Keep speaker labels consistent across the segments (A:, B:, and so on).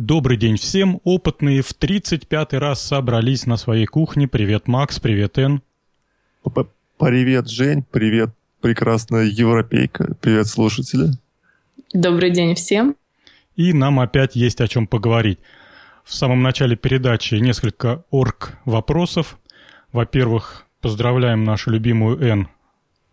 A: Добрый день всем. Опытные в 35-й раз собрались на своей кухне. Привет, Макс, привет, Эн.
B: Привет, Жень, привет, прекрасная европейка, привет, слушатели.
C: Добрый день всем.
A: И нам опять есть о чем поговорить. В самом начале передачи несколько орг-вопросов. Во-первых, поздравляем нашу любимую Н.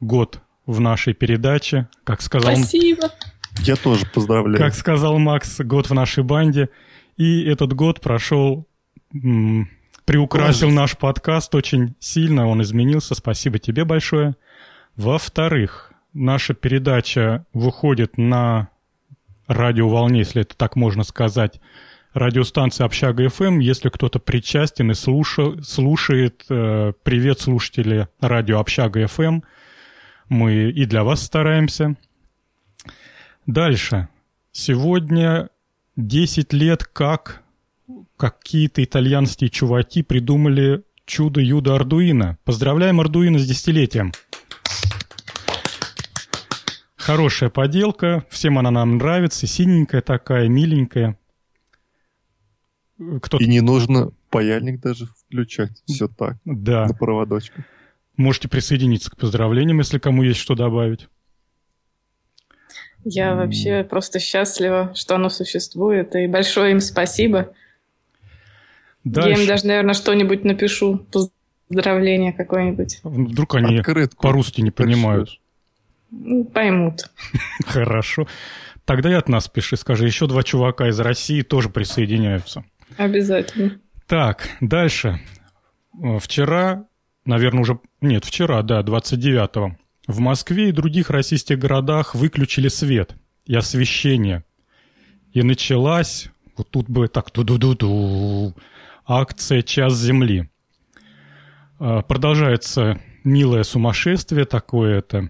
A: Год в нашей передаче. Как сказал...
C: Спасибо.
B: Я тоже поздравляю.
A: Как сказал Макс, год в нашей банде. И этот год прошел, м- приукрасил Класс. наш подкаст очень сильно, он изменился. Спасибо тебе большое. Во-вторых, наша передача выходит на радиоволне, если это так можно сказать, радиостанции «Общага ФМ». Если кто-то причастен и слуша, слушает, э, привет, слушатели радио «Общага ФМ». Мы и для вас стараемся. Дальше. Сегодня 10 лет как какие-то итальянские чуваки придумали чудо-юдо Ардуино. Поздравляем Ардуино с десятилетием. Хорошая поделка, всем она нам нравится, синенькая такая, миленькая.
B: Кто И не нужно паяльник даже включать, все так,
A: да.
B: на проводочку.
A: Можете присоединиться к поздравлениям, если кому есть что добавить.
C: Я вообще просто счастлива, что оно существует, и большое им спасибо. Дальше. Я им даже, наверное, что-нибудь напишу, поздравление какое-нибудь.
A: Вдруг они Открытку. по-русски не понимают.
C: Ну, поймут.
A: Хорошо. Тогда и от нас пиши, скажи, еще два чувака из России тоже присоединяются.
C: Обязательно.
A: Так, дальше. Вчера, наверное, уже... Нет, вчера, да, 29-го. В Москве и других российских городах выключили свет и освещение. И началась, вот тут бы так, ду-ду-ду-ду, акция «Час земли». А, продолжается милое сумасшествие такое это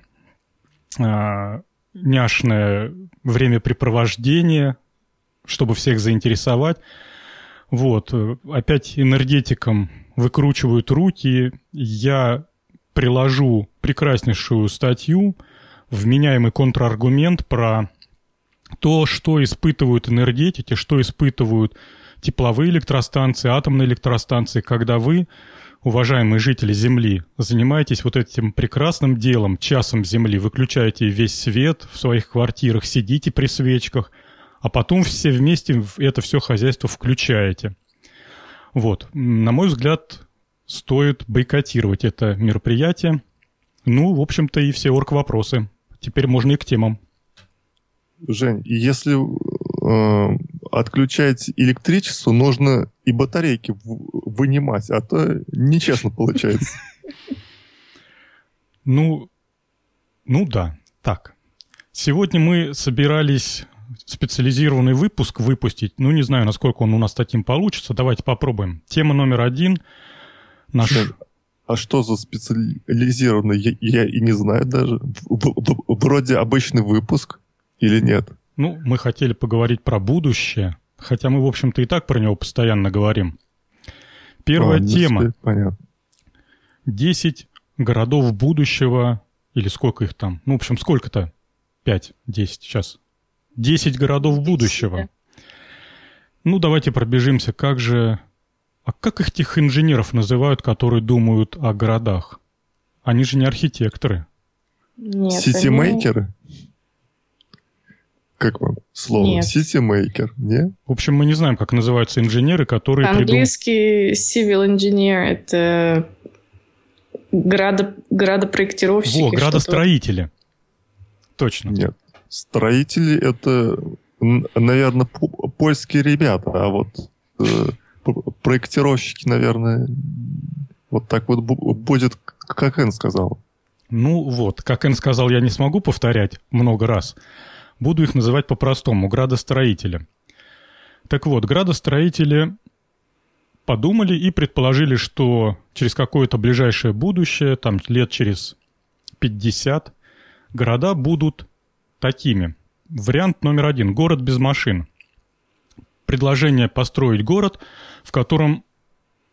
A: а, няшное времяпрепровождение, чтобы всех заинтересовать. Вот, опять энергетикам выкручивают руки. Я приложу прекраснейшую статью, вменяемый контраргумент про то, что испытывают энергетики, что испытывают тепловые электростанции, атомные электростанции, когда вы уважаемые жители Земли, занимаетесь вот этим прекрасным делом, часом Земли, выключаете весь свет в своих квартирах, сидите при свечках, а потом все вместе это все хозяйство включаете. Вот, на мой взгляд, стоит бойкотировать это мероприятие. Ну, в общем-то, и все орг-вопросы. Теперь можно и к темам.
B: Жень, если э, отключать электричество, нужно и батарейки вынимать, а то нечестно получается.
A: Ну, ну да, так. Сегодня мы собирались специализированный выпуск выпустить. Ну, не знаю, насколько он у нас таким получится. Давайте попробуем. Тема номер один.
B: Наш... А что за специализированный? Я, я и не знаю даже. Вроде обычный выпуск или нет?
A: Ну, мы хотели поговорить про будущее, хотя мы, в общем-то, и так про него постоянно говорим. Первая а, тема.
B: Понятно.
A: 10 городов будущего, или сколько их там? Ну, в общем, сколько-то? 5, 10 сейчас. 10 городов будущего. Ну, давайте пробежимся. Как же... А как их тех инженеров называют, которые думают о городах? Они же не архитекторы.
C: Нет,
B: Ситимейкеры? Они... Как вам слово? Нет. Ситимейкер, не?
A: В общем, мы не знаем, как называются инженеры, которые...
C: Английский придум... civil engineer — это градо... градопроектировщики.
A: Во, градостроители. Точно.
B: Нет. Строители — это, наверное, польские ребята, а вот э, проектировщики, наверное, вот так вот будет, как Эн сказал.
A: Ну вот, как Эн сказал, я не смогу повторять много раз. Буду их называть по-простому – градостроители. Так вот, градостроители подумали и предположили, что через какое-то ближайшее будущее, там лет через 50, города будут такими. Вариант номер один – город без машин. Предложение построить город, в котором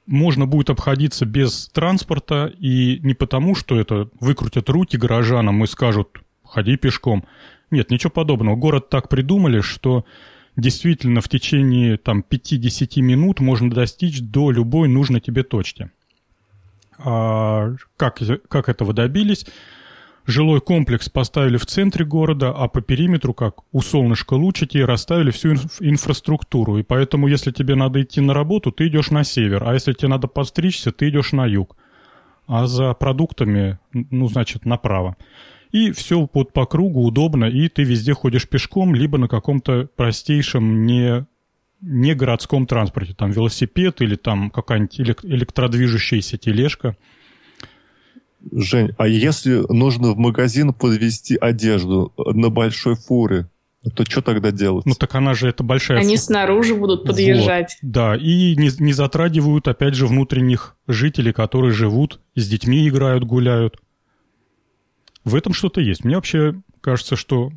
A: можно будет обходиться без транспорта, и не потому, что это выкрутят руки горожанам и скажут «ходи пешком», нет, ничего подобного. Город так придумали, что действительно в течение там 5-10 минут можно достичь до любой нужной тебе точки. А как, как этого добились? Жилой комплекс поставили в центре города, а по периметру, как у солнышка лучики, расставили всю инф- инфраструктуру. И поэтому, если тебе надо идти на работу, ты идешь на север, а если тебе надо подстричься, ты идешь на юг. А за продуктами, ну, значит, направо. И все вот по кругу удобно, и ты везде ходишь пешком, либо на каком-то простейшем, не, не городском транспорте. Там велосипед или там какая-нибудь электродвижущаяся тележка –
B: Жень, а если нужно в магазин подвести одежду на большой фуре, то что тогда делать?
A: Ну так она же это большая...
C: Они фу... снаружи будут подъезжать.
A: Вот, да, и не, не затрагивают, опять же, внутренних жителей, которые живут, с детьми играют, гуляют. В этом что-то есть. Мне вообще кажется, что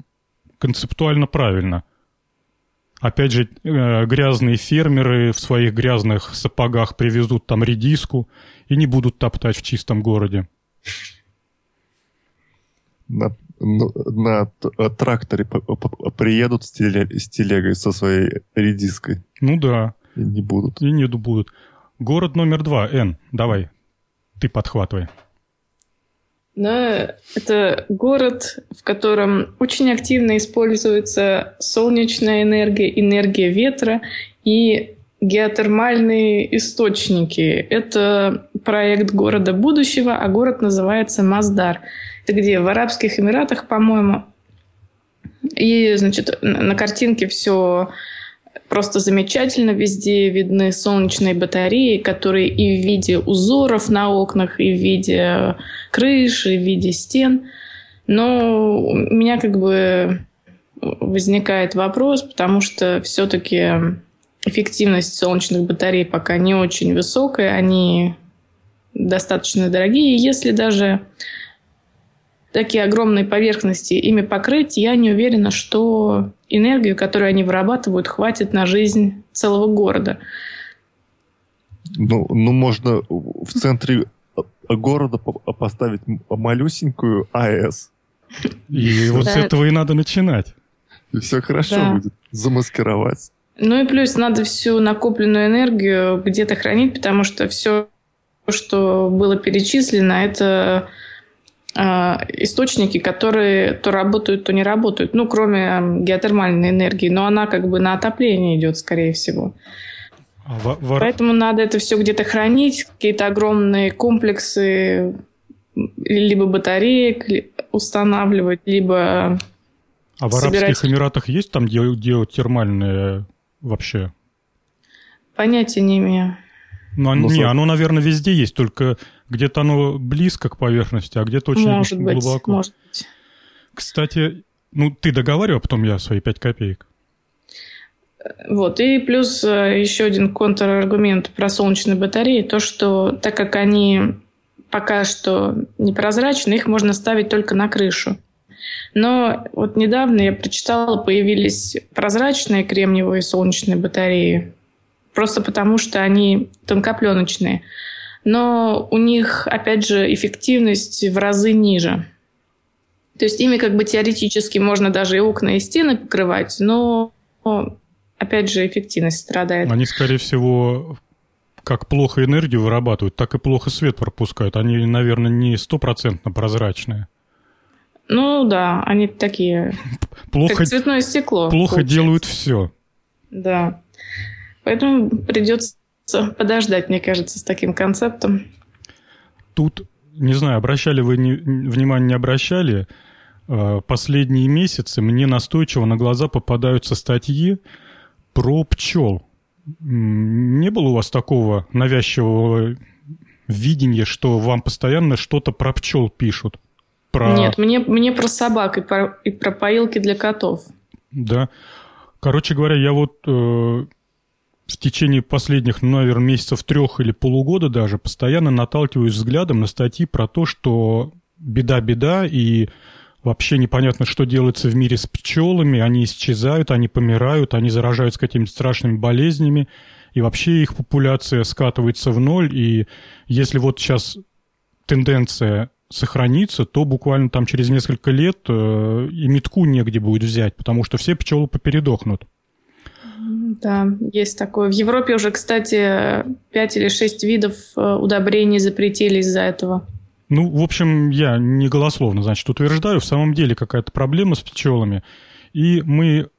A: концептуально правильно. Опять же, э, грязные фермеры в своих грязных сапогах привезут там редиску и не будут топтать в чистом городе
B: на, ну, на, на тракторе приедут с, теле, с телегой со своей редиской.
A: Ну да.
B: И не будут.
A: И не будут. Город номер два, Н, давай, ты подхватывай.
C: Да, это город, в котором очень активно используется солнечная энергия, энергия ветра и геотермальные источники. Это проект города будущего, а город называется Маздар. Это где? В Арабских Эмиратах, по-моему. И, значит, на картинке все просто замечательно. Везде видны солнечные батареи, которые и в виде узоров на окнах, и в виде крыши, и в виде стен. Но у меня как бы возникает вопрос, потому что все-таки эффективность солнечных батарей пока не очень высокая, они достаточно дорогие. Если даже такие огромные поверхности ими покрыть, я не уверена, что энергию, которую они вырабатывают, хватит на жизнь целого города.
B: Ну, ну можно в центре города поставить малюсенькую АЭС.
A: И вот с этого и надо начинать.
B: И все хорошо будет. Замаскировать.
C: Ну и плюс надо всю накопленную энергию где-то хранить, потому что все, что было перечислено, это э, источники, которые то работают, то не работают. Ну, кроме геотермальной энергии. Но она как бы на отопление идет, скорее всего. А в, в... Поэтому надо это все где-то хранить, какие-то огромные комплексы либо батареек устанавливать, либо
A: а в собирать... Арабских Эмиратах есть там геотермальные вообще?
C: Понятия не имею.
A: Ну, ну не, оно, наверное, везде есть, только где-то оно близко к поверхности, а где-то очень может глубоко. Быть, может быть. Кстати, ну, ты договаривал, а потом я свои пять копеек.
C: Вот, и плюс э, еще один контраргумент про солнечные батареи, то, что так как они пока что непрозрачны, их можно ставить только на крышу. Но вот недавно я прочитала, появились прозрачные кремниевые солнечные батареи, просто потому что они тонкопленочные. Но у них, опять же, эффективность в разы ниже. То есть ими как бы теоретически можно даже и окна, и стены покрывать, но опять же эффективность страдает.
A: Они, скорее всего, как плохо энергию вырабатывают, так и плохо свет пропускают. Они, наверное, не стопроцентно прозрачные.
C: Ну да, они такие.
A: Плохо,
C: как цветное стекло.
A: Плохо получается. делают все.
C: Да. Поэтому придется подождать, мне кажется, с таким концептом.
A: Тут, не знаю, обращали вы не, внимание, не обращали. А, последние месяцы мне настойчиво на глаза попадаются статьи про пчел. Не было у вас такого навязчивого видения, что вам постоянно что-то про пчел пишут?
C: Про... Нет, мне, мне про собак и про, и про поилки для котов.
A: Да. Короче говоря, я вот э, в течение последних, ну, наверное, месяцев трех или полугода даже постоянно наталкиваюсь взглядом на статьи про то, что беда-беда и вообще непонятно, что делается в мире с пчелами, они исчезают, они помирают, они заражаются какими-то страшными болезнями, и вообще их популяция скатывается в ноль, и если вот сейчас тенденция сохранится, то буквально там через несколько лет э, и метку негде будет взять, потому что все пчелы попередохнут.
C: Да, есть такое. В Европе уже, кстати, 5 или 6 видов э, удобрений запретили из-за этого.
A: Ну, в общем, я не голословно, значит, утверждаю, в самом деле какая-то проблема с пчелами. И мы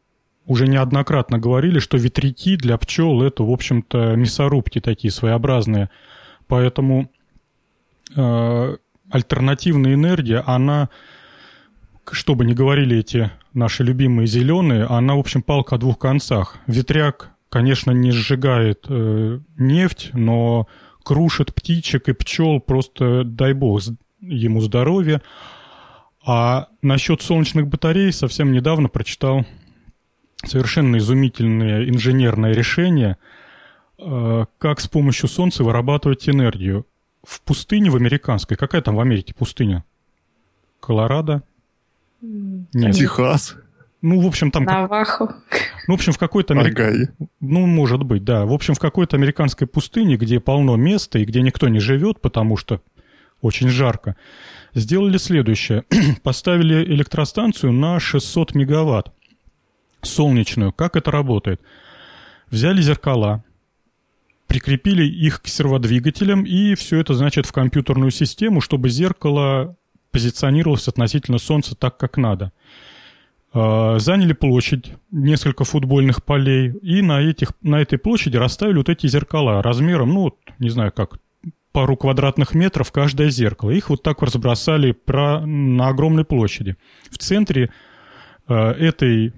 A: уже неоднократно говорили, что ветряки для пчел это, в общем-то, мясорубки такие своеобразные. Поэтому э, альтернативная энергия, она, что бы ни говорили эти наши любимые зеленые, она, в общем, палка о двух концах. Ветряк, конечно, не сжигает э, нефть, но крушит птичек и пчел, просто дай бог ему здоровья. А насчет солнечных батарей совсем недавно прочитал совершенно изумительное инженерное решение, э, как с помощью солнца вырабатывать энергию. В пустыне в американской, какая там в Америке пустыня? Колорадо?
B: Нет. Техас?
A: Ну, в общем, там...
C: Навахо.
A: Ну, в общем, в какой-то... Америк... Ну, может быть, да. В общем, в какой-то американской пустыне, где полно места и где никто не живет, потому что очень жарко, сделали следующее. Поставили электростанцию на 600 мегаватт солнечную. Как это работает? Взяли зеркала, прикрепили их к серводвигателям, и все это, значит, в компьютерную систему, чтобы зеркало позиционировалось относительно Солнца так, как надо. А, заняли площадь, несколько футбольных полей, и на, этих, на этой площади расставили вот эти зеркала размером, ну, не знаю как, пару квадратных метров каждое зеркало. Их вот так разбросали про, на огромной площади. В центре э, этой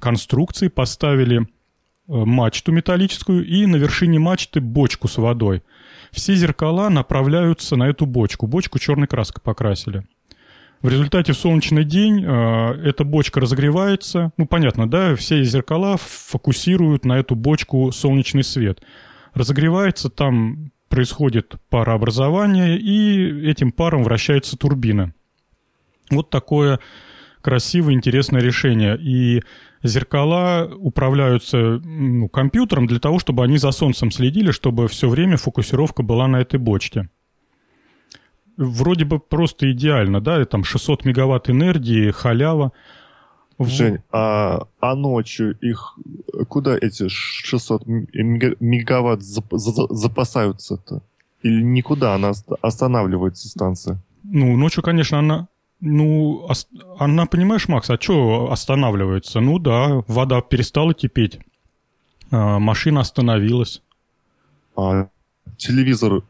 A: конструкции поставили мачту металлическую и на вершине мачты бочку с водой. Все зеркала направляются на эту бочку. Бочку черной краской покрасили. В результате в солнечный день э, эта бочка разогревается. Ну, понятно, да, все зеркала фокусируют на эту бочку солнечный свет. Разогревается, там происходит парообразование, и этим паром вращается турбина. Вот такое красивое, интересное решение. И зеркала управляются ну, компьютером для того, чтобы они за солнцем следили, чтобы все время фокусировка была на этой бочке. Вроде бы просто идеально, да, там 600 мегаватт энергии, халява.
B: Жень, а, а ночью их куда эти 600 мегаватт запасаются-то? Или никуда она останавливается станция?
A: Ну, ночью, конечно, она ну, она, понимаешь, Макс, а что останавливается? Ну да, вода перестала кипеть, а, машина остановилась.
B: А телевизор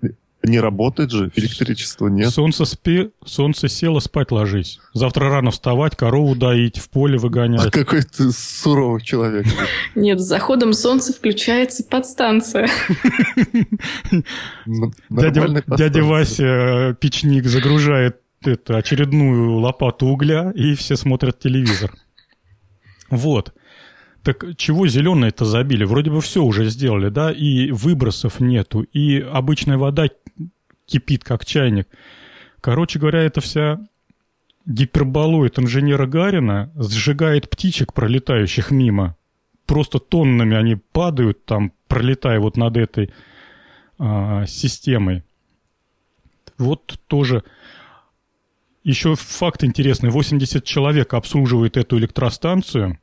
B: не работает же, электричества нет.
A: Солнце, спи, солнце село, спать ложись. Завтра рано вставать, корову доить, в поле выгонять. А
B: какой ты суровый человек.
C: Нет, с заходом солнца включается подстанция.
A: Дядя Вася э, печник загружает это, очередную лопату угля, и все смотрят телевизор. Вот. Так чего зеленые-то забили? Вроде бы все уже сделали, да, и выбросов нету, и обычная вода кипит, как чайник. Короче говоря, это вся гиперболоид инженера Гарина сжигает птичек, пролетающих мимо. Просто тоннами они падают там, пролетая вот над этой а, системой. Вот тоже еще факт интересный. 80 человек обслуживает эту электростанцию.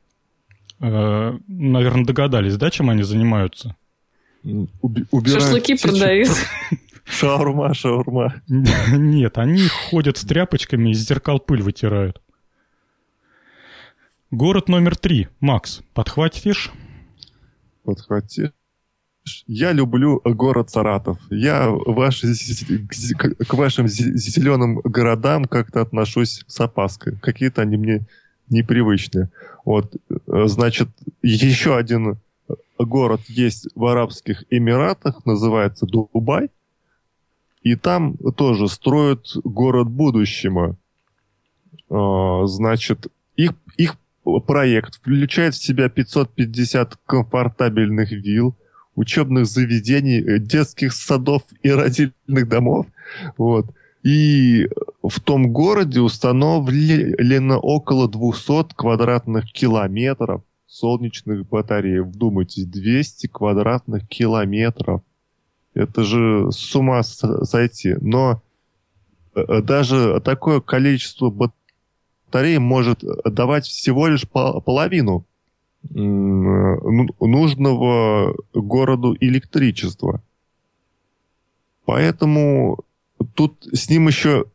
A: Э, наверное, догадались, да, чем они занимаются?
C: убирают Шашлыки продают.
B: Шаурма, шаурма.
A: Нет, они ходят с тряпочками и зеркал пыль вытирают. Город номер три. Макс, подхватишь?
B: Подхватишь. Я люблю город Саратов. Я ваши, к вашим зеленым городам как-то отношусь с опаской. Какие-то они мне непривычные. Вот, э, значит, еще один город есть в Арабских Эмиратах, называется Дубай. И там тоже строят город будущего. А, значит, их, их проект включает в себя 550 комфортабельных вилл, учебных заведений, э, детских садов и родительных домов. Вот. И в том городе установлено около 200 квадратных километров солнечных батарей. Вдумайтесь, 200 квадратных километров. Это же с ума сойти. Но э, даже такое количество батарей может давать всего лишь половину ну, нужного городу электричества. Поэтому тут с ним еще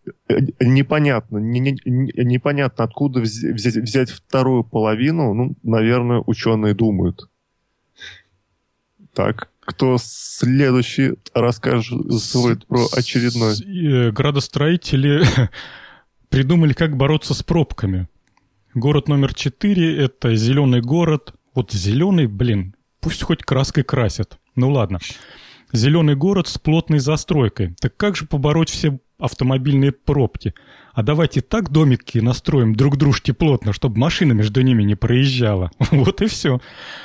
B: непонятно, не, не, непонятно, откуда взять, взять вторую половину. Ну, наверное, ученые думают. Так, кто следующий рассказывает про очередной?
A: Э, градостроители придумали, как бороться с пробками. Город номер четыре – это зеленый город. Вот зеленый, блин, пусть хоть краской красят. Ну ладно. Зеленый город с плотной застройкой. Так как же побороть все автомобильные пробки? А давайте так домики настроим друг дружке плотно, чтобы машина между ними не проезжала. Вот и все.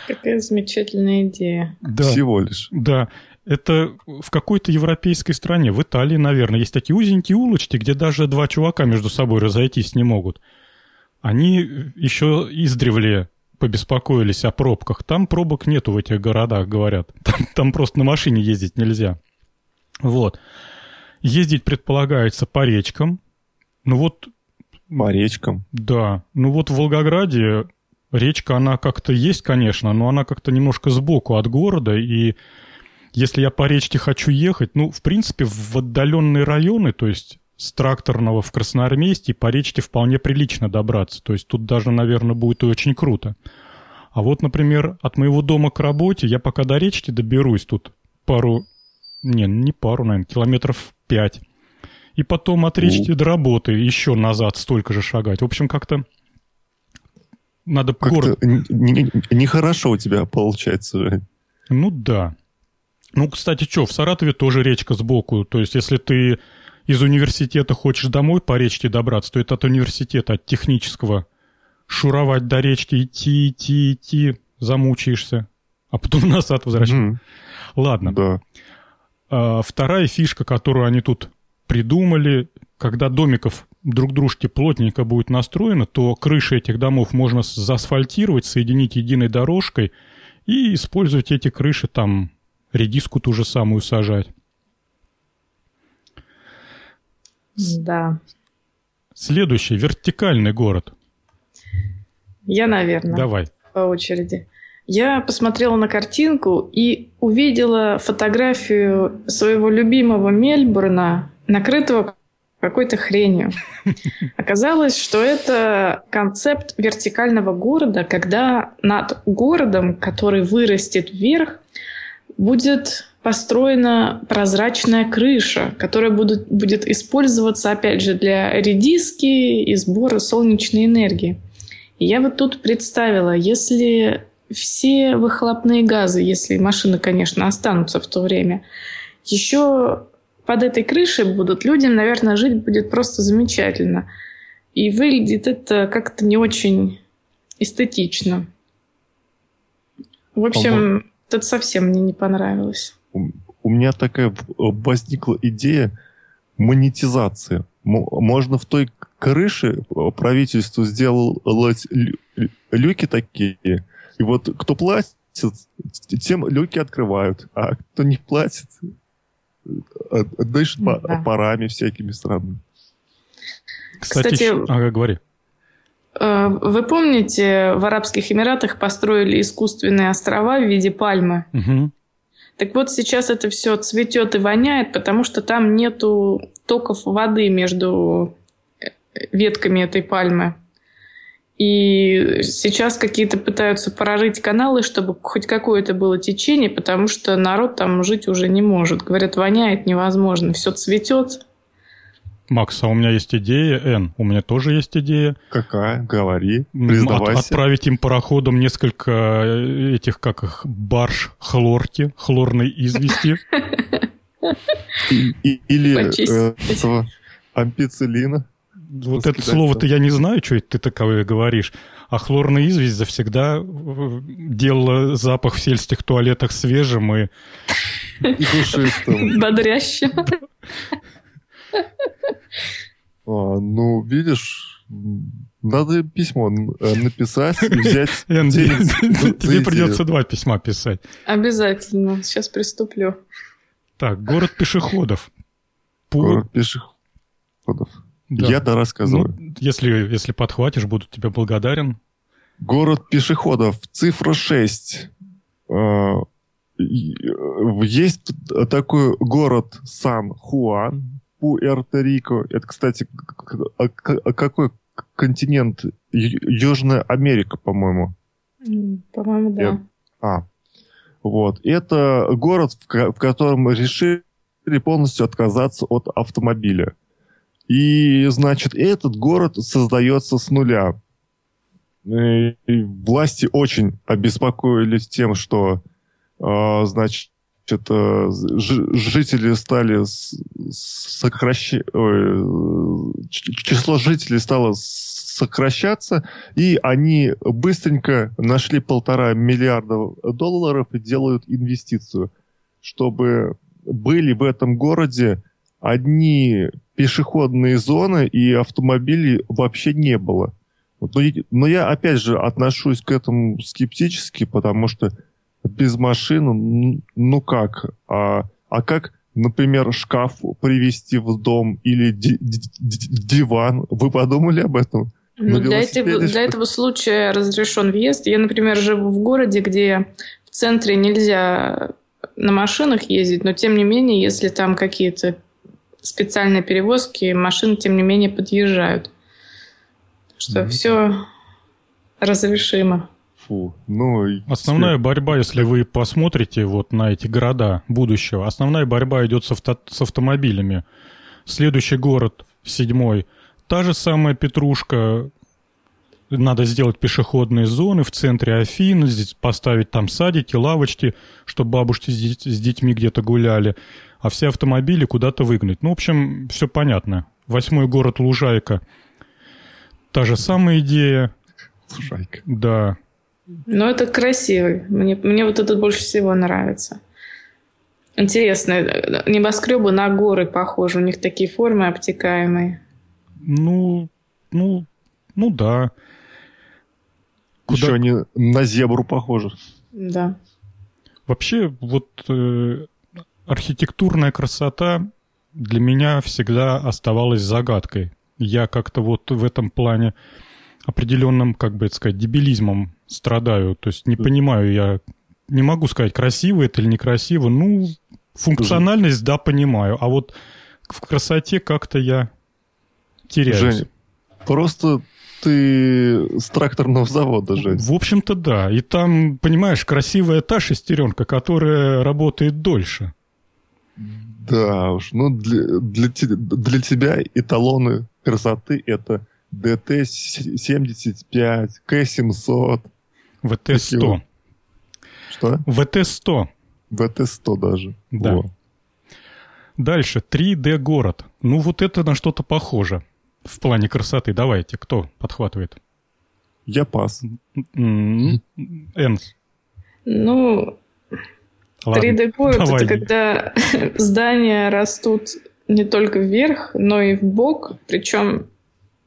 C: Какая замечательная идея.
A: Да.
B: Всего лишь.
A: Да. Это в какой-то европейской стране, в Италии, наверное, есть такие узенькие улочки, где даже два чувака между собой разойтись не могут. Они еще издревле побеспокоились о пробках. Там пробок нету в этих городах, говорят. Там, там просто на машине ездить нельзя. Вот. Ездить предполагается по речкам. Ну вот...
B: По речкам?
A: Да. Ну вот в Волгограде речка, она как-то есть, конечно, но она как-то немножко сбоку от города, и если я по речке хочу ехать, ну, в принципе, в отдаленные районы, то есть с тракторного в Красноармейске по речке вполне прилично добраться. То есть тут даже, наверное, будет и очень круто. А вот, например, от моего дома к работе я пока до речки доберусь тут пару... Не, не пару, наверное, километров пять. И потом от речки У. до работы еще назад столько же шагать. В общем, как-то надо
B: как город... Нехорошо не, не у тебя получается, Жень.
A: Ну да. Ну, кстати, что, в Саратове тоже речка сбоку. То есть, если ты из университета хочешь домой по речке добраться, то это от университета, от технического. Шуровать до речки, идти, идти, идти, замучаешься, а потом назад возвращаться. Mm. Ладно.
B: Да.
A: А, вторая фишка, которую они тут придумали, когда домиков друг дружке плотненько будет настроено, то крыши этих домов можно заасфальтировать, соединить единой дорожкой и использовать эти крыши там, редиску ту же самую сажать.
C: Да.
A: Следующий, вертикальный город.
C: Я, наверное.
A: Давай.
C: По очереди. Я посмотрела на картинку и увидела фотографию своего любимого Мельбурна, накрытого какой-то хренью. Оказалось, что это концепт вертикального города, когда над городом, который вырастет вверх, будет построена прозрачная крыша, которая будет, будет использоваться, опять же, для редиски и сбора солнечной энергии. И я вот тут представила, если все выхлопные газы, если машины, конечно, останутся в то время, еще под этой крышей будут, людям, наверное, жить будет просто замечательно. И выглядит это как-то не очень эстетично. В общем, это совсем мне не понравилось
B: у меня такая возникла идея монетизации. Можно в той крыше правительство сделать люки такие, и вот кто платит, тем люки открывают, а кто не платит, э, дышит да. парами всякими странными.
A: Кстати, Кстати ага, говори.
C: Э, вы помните, в Арабских Эмиратах построили искусственные острова в виде пальмы?
A: Угу.
C: Так вот сейчас это все цветет и воняет, потому что там нету токов воды между э, ветками этой пальмы. И сейчас какие-то пытаются прорыть каналы, чтобы хоть какое-то было течение, потому что народ там жить уже не может. Говорят, воняет невозможно, все цветет,
A: Макс, а у меня есть идея, Н, у меня тоже есть идея.
B: Какая? Говори, признавайся.
A: От, отправить им пароходом несколько э, этих, как их, барж хлорки, хлорной извести.
B: Или э, этого ампицилина.
A: Вот это слово-то я не знаю, что ты таковое говоришь. А хлорная известь завсегда э, делала запах в сельских туалетах свежим и...
B: И душистым.
C: Бодрящим.
B: А, ну, видишь, надо письмо э, написать и взять
A: Тебе придется два письма писать.
C: Обязательно. Сейчас приступлю.
A: Так, город пешеходов.
B: Город пешеходов. Я-то рассказываю.
A: Ну, если, если подхватишь, буду тебе благодарен.
B: Город пешеходов. Цифра 6. А, есть такой город Сан-Хуан, Пуэрто-Рико. Это, кстати, а, какой континент? Южная Америка, по-моему.
C: По-моему, да.
B: А, вот. Это город, в котором решили полностью отказаться от автомобиля. И, значит, этот город создается с нуля. И власти очень обеспокоились тем, что, э, значит, жители стали сокращать... Число жителей стало сокращаться, и они быстренько нашли полтора миллиарда долларов и делают инвестицию, чтобы были в этом городе одни пешеходные зоны, и автомобилей вообще не было. Но я, опять же, отношусь к этому скептически, потому что без машины, ну как? А, а как, например, шкаф привезти в дом или диван? Вы подумали об этом?
C: Ну, для, этого, для этого случая разрешен въезд. Я, например, живу в городе, где в центре нельзя на машинах ездить, но тем не менее, если там какие-то специальные перевозки, машины, тем не менее, подъезжают. Что mm-hmm. все разрешимо.
B: Фу. Ну,
A: основная борьба, если вы посмотрите вот на эти города будущего, основная борьба идет с, авто, с автомобилями. Следующий город, седьмой, та же самая Петрушка, надо сделать пешеходные зоны в центре Афин, здесь поставить там садики, лавочки, чтобы бабушки с детьми где-то гуляли, а все автомобили куда-то выгнать. Ну, в общем, все понятно. Восьмой город Лужайка. Та же самая идея.
B: Лужайка.
A: Да.
C: Ну, это красивый. Мне, мне вот этот больше всего нравится. Интересно, небоскребы на горы похожи, у них такие формы обтекаемые.
A: Ну, ну, ну да.
B: Куда... Еще они на зебру похожи.
C: Да.
A: Вообще, вот э, архитектурная красота для меня всегда оставалась загадкой. Я как-то вот в этом плане определенным, как бы это сказать, дебилизмом страдаю. То есть не понимаю я, не могу сказать, красиво это или некрасиво. Ну, функциональность, да, понимаю. А вот в красоте как-то я теряюсь. Жень,
B: просто ты с тракторного завода, Жень.
A: В общем-то, да. И там, понимаешь, красивая та шестеренка, которая работает дольше.
B: Да уж, ну для, для, для тебя эталоны красоты это DT-75, К-700.
A: ВТ-100.
B: Что?
A: ВТ-100.
B: ВТ-100 даже.
A: Да. Во. Дальше, 3D-город. Ну, вот это на что-то похоже в плане красоты. Давайте, кто подхватывает?
B: Я пас.
A: Энс.
C: Ну, 3D-город — это когда здания растут не только вверх, но и в бок, причем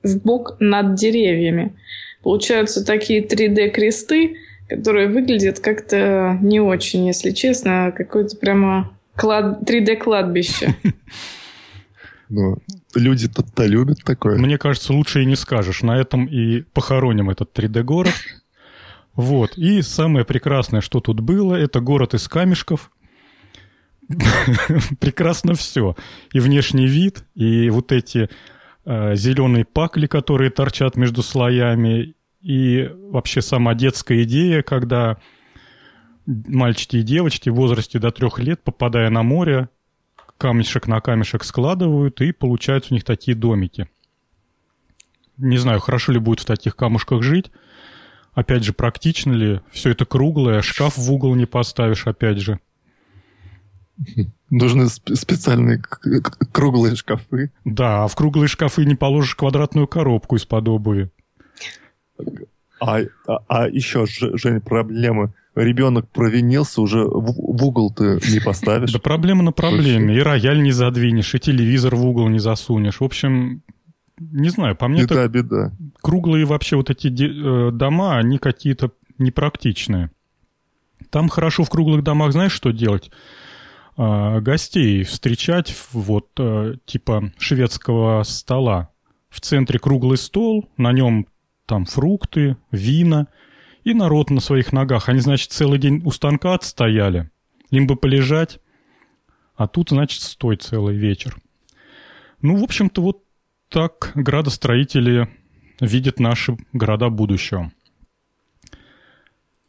C: в бок над деревьями. Получаются такие 3D-кресты, которые выглядят как-то не очень, если честно, какое-то прямо клад... 3D-кладбище.
B: Ну, люди-то любят такое.
A: Мне кажется, лучше и не скажешь. На этом и похороним этот 3D-город. Вот. И самое прекрасное, что тут было, это город из камешков. Прекрасно все. И внешний вид, и вот эти зеленые пакли, которые торчат между слоями, и вообще сама детская идея, когда мальчики и девочки в возрасте до трех лет, попадая на море, камешек на камешек складывают, и получаются у них такие домики. Не знаю, хорошо ли будет в таких камушках жить. Опять же, практично ли? Все это круглое, шкаф в угол не поставишь, опять же.
B: Нужны специальные круглые шкафы.
A: Да, а в круглые шкафы не положишь квадратную коробку из-под обуви.
B: А, а, а еще, Жень, проблема. Ребенок провинился, уже в, в угол ты не поставишь.
A: Да проблема на проблеме. И рояль не задвинешь, и телевизор в угол не засунешь. В общем, не знаю, по мне
B: беда, беда.
A: круглые вообще вот эти э, дома, они какие-то непрактичные. Там хорошо в круглых домах, знаешь, что делать? Э, гостей встречать вот э, типа шведского стола. В центре круглый стол, на нем там фрукты, вина и народ на своих ногах. Они, значит, целый день у станка отстояли. Им бы полежать, а тут, значит, стой целый вечер. Ну, в общем-то, вот так градостроители видят наши города будущего.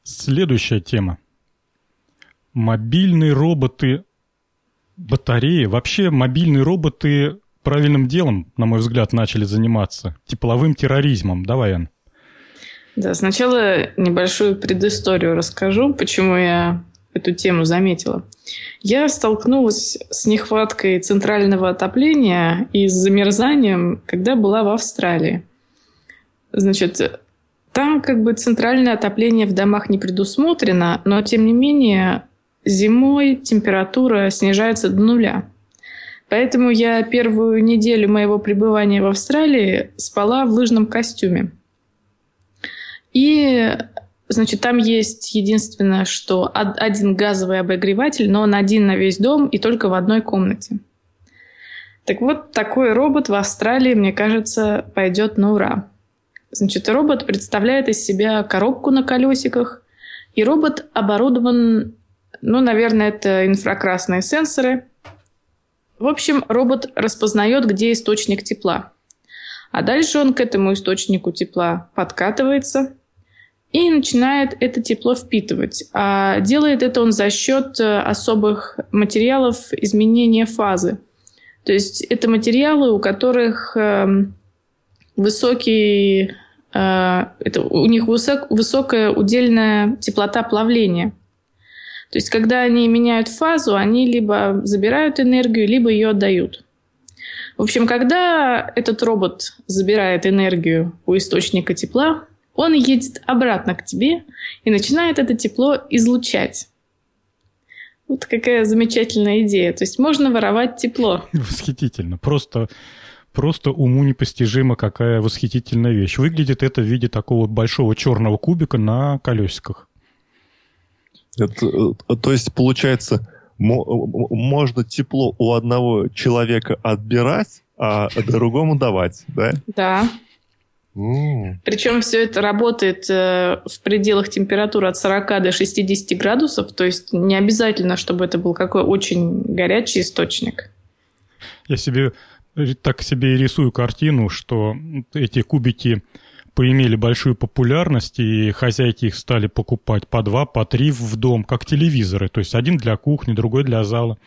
A: Следующая тема. Мобильные роботы батареи. Вообще мобильные роботы правильным делом, на мой взгляд, начали заниматься. Тепловым терроризмом. Давай, Ан.
C: Да, сначала небольшую предысторию расскажу, почему я эту тему заметила. Я столкнулась с нехваткой центрального отопления и с замерзанием, когда была в Австралии. Значит, там как бы центральное отопление в домах не предусмотрено, но тем не менее зимой температура снижается до нуля. Поэтому я первую неделю моего пребывания в Австралии спала в лыжном костюме. И, значит, там есть единственное, что один газовый обогреватель, но он один на весь дом и только в одной комнате. Так вот, такой робот в Австралии, мне кажется, пойдет на ура. Значит, робот представляет из себя коробку на колесиках, и робот оборудован, ну, наверное, это инфракрасные сенсоры. В общем, робот распознает, где источник тепла. А дальше он к этому источнику тепла подкатывается и начинает это тепло впитывать. А делает это он за счет э, особых материалов изменения фазы. То есть это материалы, у которых эм, высокий, э, это, у них высок, высокая удельная теплота плавления. То есть, когда они меняют фазу, они либо забирают энергию, либо ее отдают. В общем, когда этот робот забирает энергию у источника тепла, он едет обратно к тебе и начинает это тепло излучать. Вот какая замечательная идея. То есть можно воровать тепло.
A: Восхитительно. Просто Просто уму непостижимо, какая восхитительная вещь. Выглядит это в виде такого большого черного кубика на колесиках.
B: Это, э, то есть, получается, можно тепло у одного человека отбирать, а другому давать, да?
C: Да. Mm. Причем все это работает э, в пределах температуры от 40 до 60 градусов, то есть не обязательно, чтобы это был какой очень горячий источник.
A: Я себе так себе и рисую картину, что эти кубики поимели большую популярность, и хозяйки их стали покупать по два, по три в дом, как телевизоры. То есть один для кухни, другой для зала.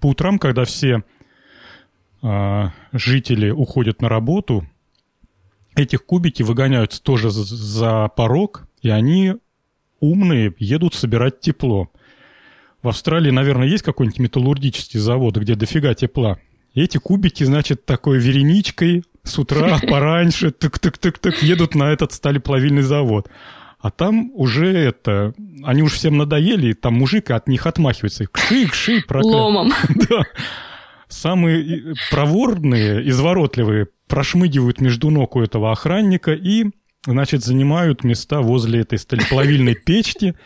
A: По утрам, когда все э, жители уходят на работу, этих кубики выгоняются тоже за, порог, и они умные едут собирать тепло. В Австралии, наверное, есть какой-нибудь металлургический завод, где дофига тепла. И эти кубики, значит, такой вереничкой с утра пораньше тык-тык-тык-тык едут на этот сталеплавильный завод. А там уже это... Они уж всем надоели, и там мужик от них отмахивается. Кши, кши, проклят.
C: Ломом.
A: Да. Самые проворные, изворотливые прошмыгивают между ног у этого охранника и, значит, занимают места возле этой сталеплавильной печки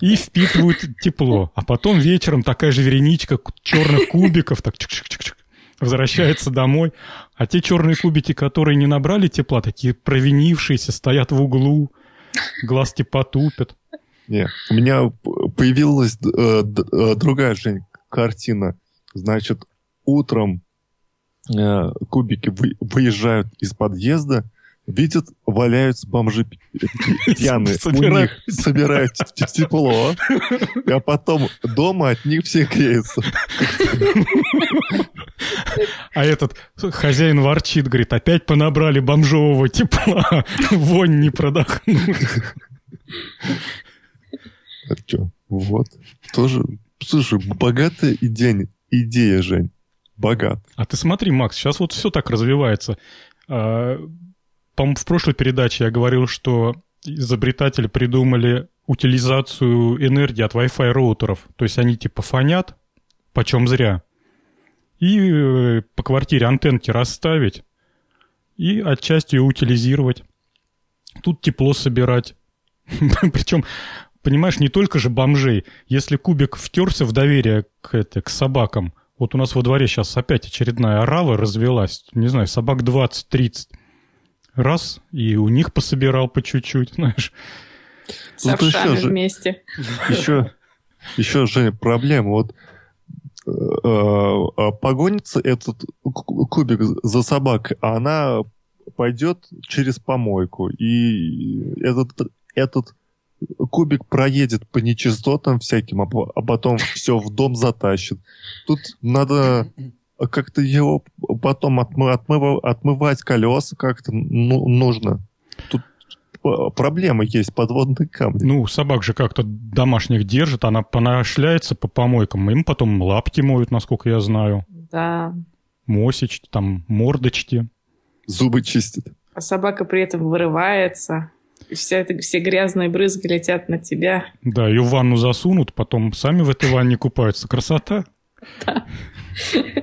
A: и впитывают тепло. А потом вечером такая же вереничка черных кубиков, так чик-чик-чик, возвращается домой, а те черные кубики, которые не набрали тепла, такие провинившиеся, стоят в углу, глазки потупят.
B: Не, у меня появилась э, э, другая Жень, картина. Значит, утром э, кубики вы, выезжают из подъезда, видят, валяются бомжи пьяные, у них собирают тепло, а потом дома от них все греются.
A: А этот хозяин ворчит, говорит, опять понабрали бомжового тепла, вонь не продохнуть.
B: А что, вот, тоже, слушай, богатая идея, идея, Жень, богат.
A: А ты смотри, Макс, сейчас вот все так развивается. По-моему, в прошлой передаче я говорил, что изобретатели придумали утилизацию энергии от Wi-Fi роутеров. То есть они типа фонят, почем зря. И э, по квартире антенки расставить и отчасти ее утилизировать. Тут тепло собирать. Причем, понимаешь, не только же бомжей. Если кубик втерся в доверие к, это, к собакам, вот у нас во дворе сейчас опять очередная орава развелась, не знаю, собак 20-30 раз, и у них пособирал по чуть-чуть, знаешь.
C: С овшами еще вместе.
B: Еще, еще, Женя, проблема. Вот э, э, погонится этот кубик за собакой, а она пойдет через помойку. И этот, этот кубик проедет по нечистотам всяким, а, а потом все в дом затащит. Тут надо как-то его потом отмы, отмыв, отмывать колеса как-то ну, нужно. Тут проблема есть, подводные камни.
A: Ну, собак же как-то домашних держит, она понашляется по помойкам, им потом лапки моют, насколько я знаю.
C: Да.
A: Мосички, там, мордочки.
B: Зубы чистит.
C: А собака при этом вырывается. И вся это, все грязные брызги летят на тебя.
A: Да, ее в ванну засунут, потом сами в этой ванне купаются. Красота.
C: Да.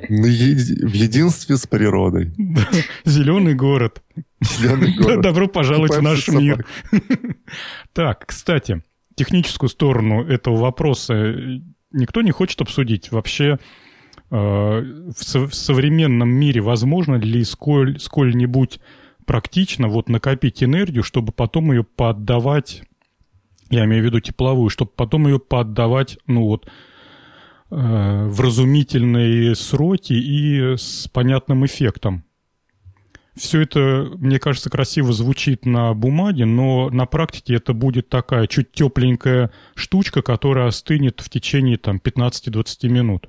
B: В единстве с природой.
A: Зеленый город.
B: Зеленый город.
A: Добро пожаловать в наш мир. Так, кстати, техническую сторону этого вопроса никто не хочет обсудить. Вообще, э, в современном мире возможно ли сколь, сколь-нибудь практично вот накопить энергию, чтобы потом ее поддавать, я имею в виду тепловую, чтобы потом ее поддавать, ну вот, Э, вразумительные сроки и с понятным эффектом. Все это, мне кажется, красиво звучит на бумаге, но на практике это будет такая чуть тепленькая штучка, которая остынет в течение там, 15-20 минут.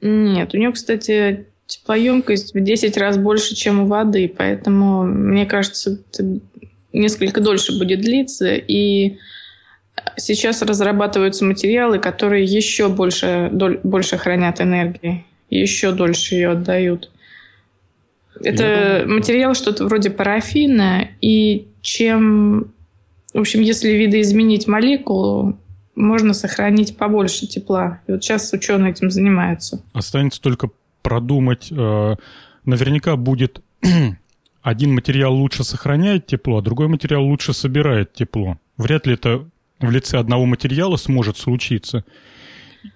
C: Нет, у нее, кстати, теплоемкость в 10 раз больше, чем у воды, поэтому, мне кажется, это несколько дольше будет длиться, и Сейчас разрабатываются материалы, которые еще больше, доль, больше хранят энергии, еще дольше ее отдают. Это материал что-то вроде парафина, и чем... В общем, если видоизменить молекулу, можно сохранить побольше тепла. И вот сейчас ученые этим занимаются.
A: Останется только продумать. Э, наверняка будет один материал лучше сохраняет тепло, а другой материал лучше собирает тепло. Вряд ли это в лице одного материала сможет случиться,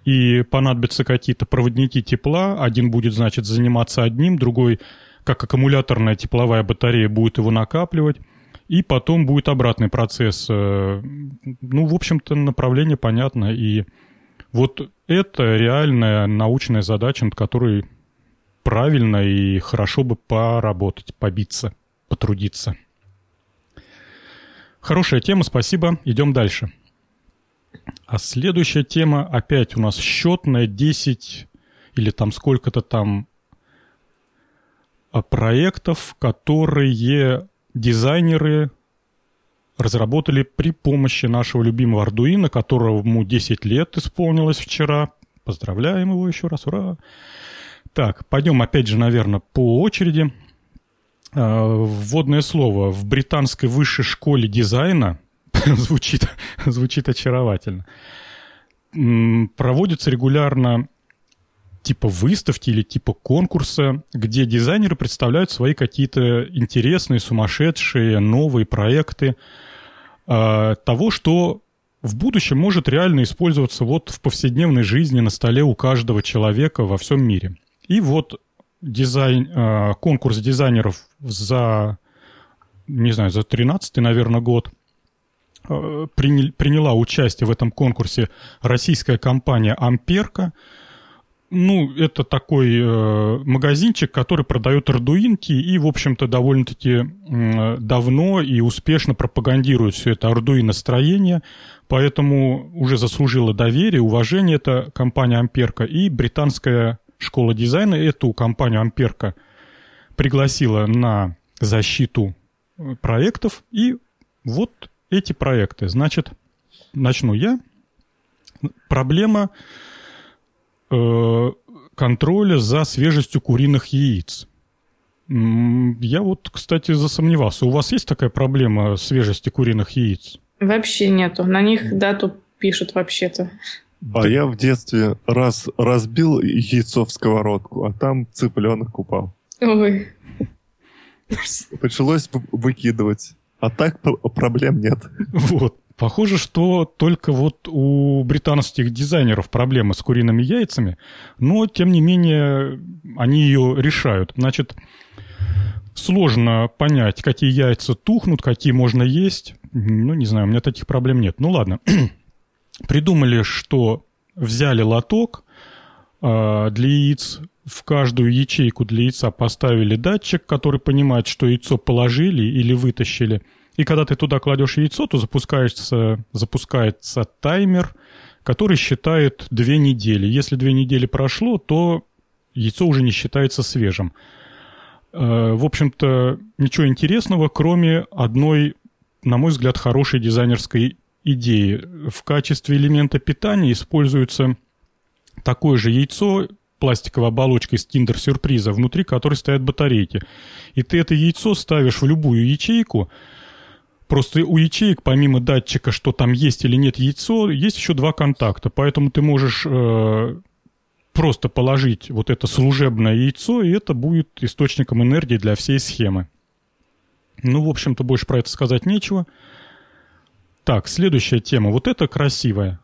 A: и понадобятся какие-то проводники тепла, один будет, значит, заниматься одним, другой, как аккумуляторная тепловая батарея, будет его накапливать, и потом будет обратный процесс. Э, ну, в общем-то, направление понятно, и вот это реальная научная задача, над которой правильно и хорошо бы поработать, побиться, потрудиться. Хорошая тема, спасибо. Идем дальше. А следующая тема опять у нас счетная 10 или там сколько-то там а, проектов, которые дизайнеры разработали при помощи нашего любимого Ардуина, которому 10 лет исполнилось вчера. Поздравляем его еще раз, ура! Так, пойдем опять же, наверное, по очереди. Э, вводное слово. В британской высшей школе дизайна звучит, звучит очаровательно. Проводятся регулярно типа выставки или типа конкурса, где дизайнеры представляют свои какие-то интересные, сумасшедшие, новые проекты э, того, что в будущем может реально использоваться вот в повседневной жизни на столе у каждого человека во всем мире. И вот дизайн, э, конкурс дизайнеров за, не знаю, за 13 наверное, год э, приняла участие в этом конкурсе российская компания «Амперка». Ну, это такой э, магазинчик, который продает ардуинки и, в общем-то, довольно-таки давно и успешно пропагандирует все это ардуиностроение, поэтому уже заслужила доверие, уважение эта компания «Амперка» и британская школа дизайна эту компанию «Амперка» пригласила на защиту э, проектов. И вот эти проекты. Значит, начну я. Проблема э, контроля за свежестью куриных яиц. Я вот, кстати, засомневался. У вас есть такая проблема свежести куриных яиц?
C: Вообще нету. На них дату пишут вообще-то.
B: А да. я в детстве раз разбил яйцо в сковородку, а там цыпленок упал.
C: Ой.
B: Пришлось выкидывать. А так проблем нет.
A: Вот. Похоже, что только вот у британских дизайнеров проблемы с куриными яйцами, но, тем не менее, они ее решают. Значит, сложно понять, какие яйца тухнут, какие можно есть. Ну, не знаю, у меня таких проблем нет. Ну, ладно. Придумали, что взяли лоток э, для яиц, в каждую ячейку для яйца поставили датчик, который понимает, что яйцо положили или вытащили. И когда ты туда кладешь яйцо, то запускается, запускается таймер, который считает две недели. Если две недели прошло, то яйцо уже не считается свежим. Э, в общем-то, ничего интересного, кроме одной, на мой взгляд, хорошей дизайнерской идеи. В качестве элемента питания используется такое же яйцо, пластиковая оболочка из киндер-сюрприза, внутри которой стоят батарейки. И ты это яйцо ставишь в любую ячейку, Просто у ячеек, помимо датчика, что там есть или нет яйцо, есть еще два контакта. Поэтому ты можешь э, просто положить вот это служебное яйцо, и это будет источником энергии для всей схемы. Ну, в общем-то, больше про это сказать нечего. Так, следующая тема. Вот это красивая.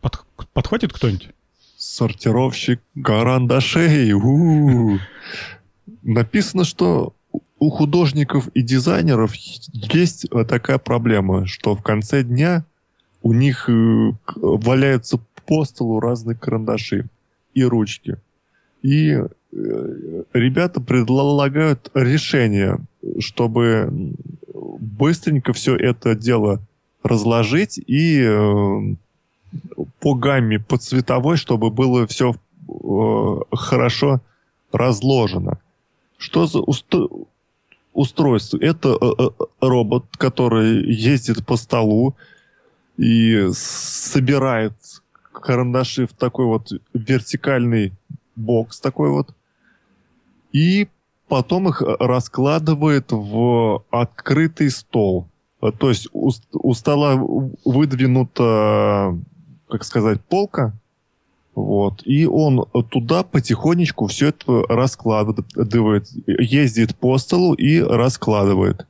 A: Под, подхватит кто-нибудь?
B: Сортировщик карандашей. У-у-у. Написано, что у художников и дизайнеров есть такая проблема, что в конце дня у них э, валяются по столу разные карандаши и ручки. И э, ребята предлагают решение, чтобы быстренько все это дело разложить и э, по гамме, по цветовой, чтобы было все э, хорошо разложено. Что за устройство? Это робот, который ездит по столу и собирает карандаши в такой вот вертикальный бокс такой вот. И потом их раскладывает в открытый стол. То есть у, у стола выдвинута, как сказать, полка, вот. И он туда потихонечку все это раскладывает, ездит по столу и раскладывает.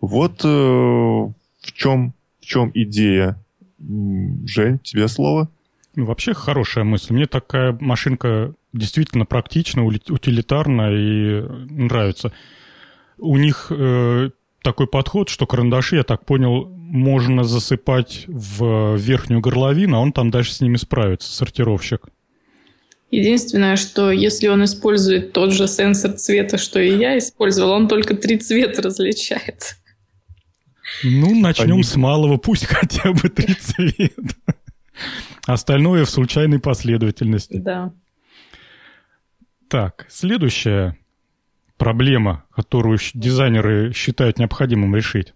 B: Вот э, в чем в чем идея. Жень, тебе слово.
A: Вообще хорошая мысль. Мне такая машинка действительно практична, утилитарна и нравится. У них э, такой подход, что карандаши, я так понял, можно засыпать в верхнюю горловину, а он там дальше с ними справится, сортировщик.
C: Единственное, что если он использует тот же сенсор цвета, что и я использовал, он только три цвета различает.
A: Ну, начнем Они... с малого, пусть хотя бы три цвета. Остальное в случайной последовательности.
C: Да.
A: Так, следующая проблема, которую дизайнеры считают необходимым решить.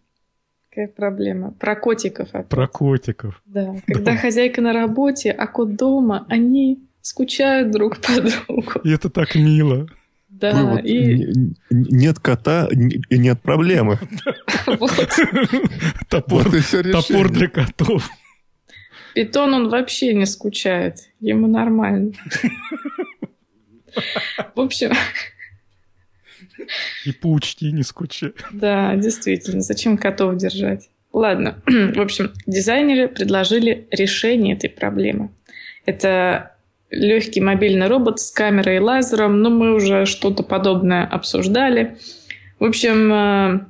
C: Какая проблема? Про котиков.
A: Опять. Про котиков.
C: Да. Когда да. хозяйка на работе, а кот дома, они скучают друг по другу.
A: И это так мило.
C: Да, Вывод. и...
B: Нет кота и нет проблемы.
A: Топор для котов.
C: Питон, он вообще не скучает. Ему нормально. В общем...
A: И по учти не скучает.
C: Да, действительно. Зачем котов держать? Ладно. В общем, дизайнеры предложили решение этой проблемы. Это легкий мобильный робот с камерой и лазером, но мы уже что-то подобное обсуждали. В общем, э,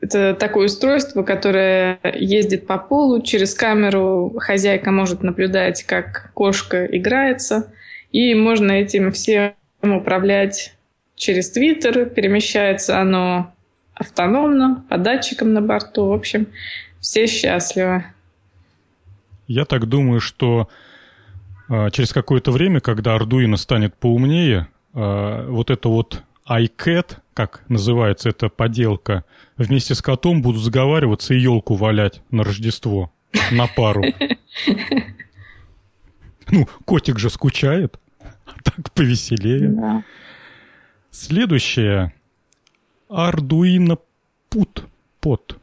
C: это такое устройство, которое ездит по полу. Через камеру хозяйка может наблюдать, как кошка играется. И можно этим всем управлять через Твиттер. Перемещается оно автономно, по датчикам на борту. В общем, все счастливы.
A: Я так думаю, что э, через какое-то время, когда Arduino станет поумнее, э, вот это вот iCat, как называется эта поделка, вместе с котом будут заговариваться и елку валять на Рождество на пару. Ну, котик же скучает, так повеселее. Да. Следующее. Arduino Put. Pot.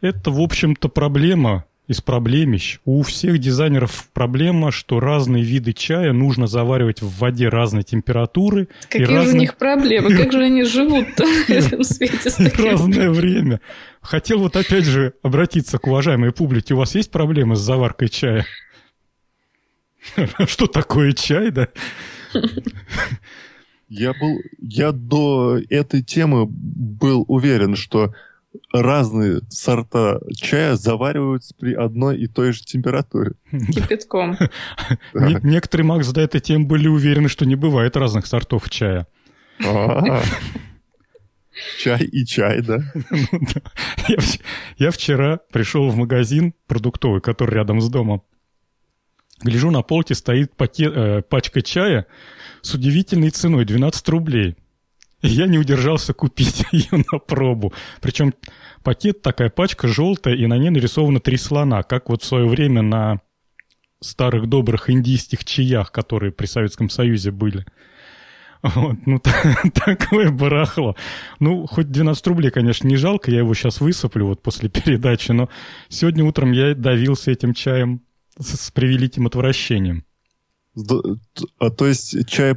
A: Это, в общем-то, проблема из проблемищ. У всех дизайнеров проблема, что разные виды чая нужно заваривать в воде разной температуры.
C: Какие же разные... у них проблемы? Как же они живут в этом свете с
A: таким? Разное время. Хотел вот опять же обратиться к уважаемой публике. У вас есть проблемы с заваркой чая? Что такое чай, да?
B: Я был, я до этой темы был уверен, что разные сорта чая завариваются при одной и той же температуре.
C: Кипятком.
A: Некоторые, Макс, до этой темы были уверены, что не бывает разных сортов чая.
B: А. Чай и чай, да? Ну
A: я вчера пришел в магазин продуктовый, который рядом с домом. Гляжу, на полке стоит э, пачка чая с удивительной ценой 12 рублей. И я не удержался купить ее на пробу. Причем пакет, такая пачка желтая, и на ней нарисовано три слона, как вот в свое время на старых добрых индийских чаях, которые при Советском Союзе были. Вот, ну, такое барахло. Ну, хоть 12 рублей, конечно, не жалко, я его сейчас высыплю вот после передачи, но сегодня утром я давился этим чаем с, с превеликим отвращением.
B: А то есть чай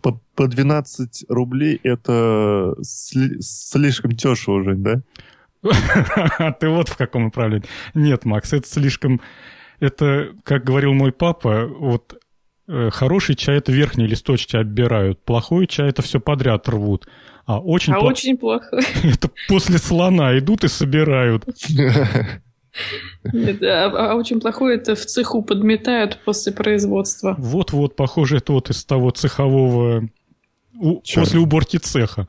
B: по, по 12 рублей это сли, слишком дешево уже, да?
A: Ты вот в каком направлении. Нет, Макс, это слишком... Это, как говорил мой папа, вот э, хороший чай это верхние листочки отбирают, плохой чай это все подряд рвут. А очень,
C: а плох... очень плохой.
A: Это после слона идут и собирают.
C: Нет, а, а очень плохое это в цеху подметают после производства.
A: Вот-вот, похоже, это вот из того цехового... У, после уборки цеха.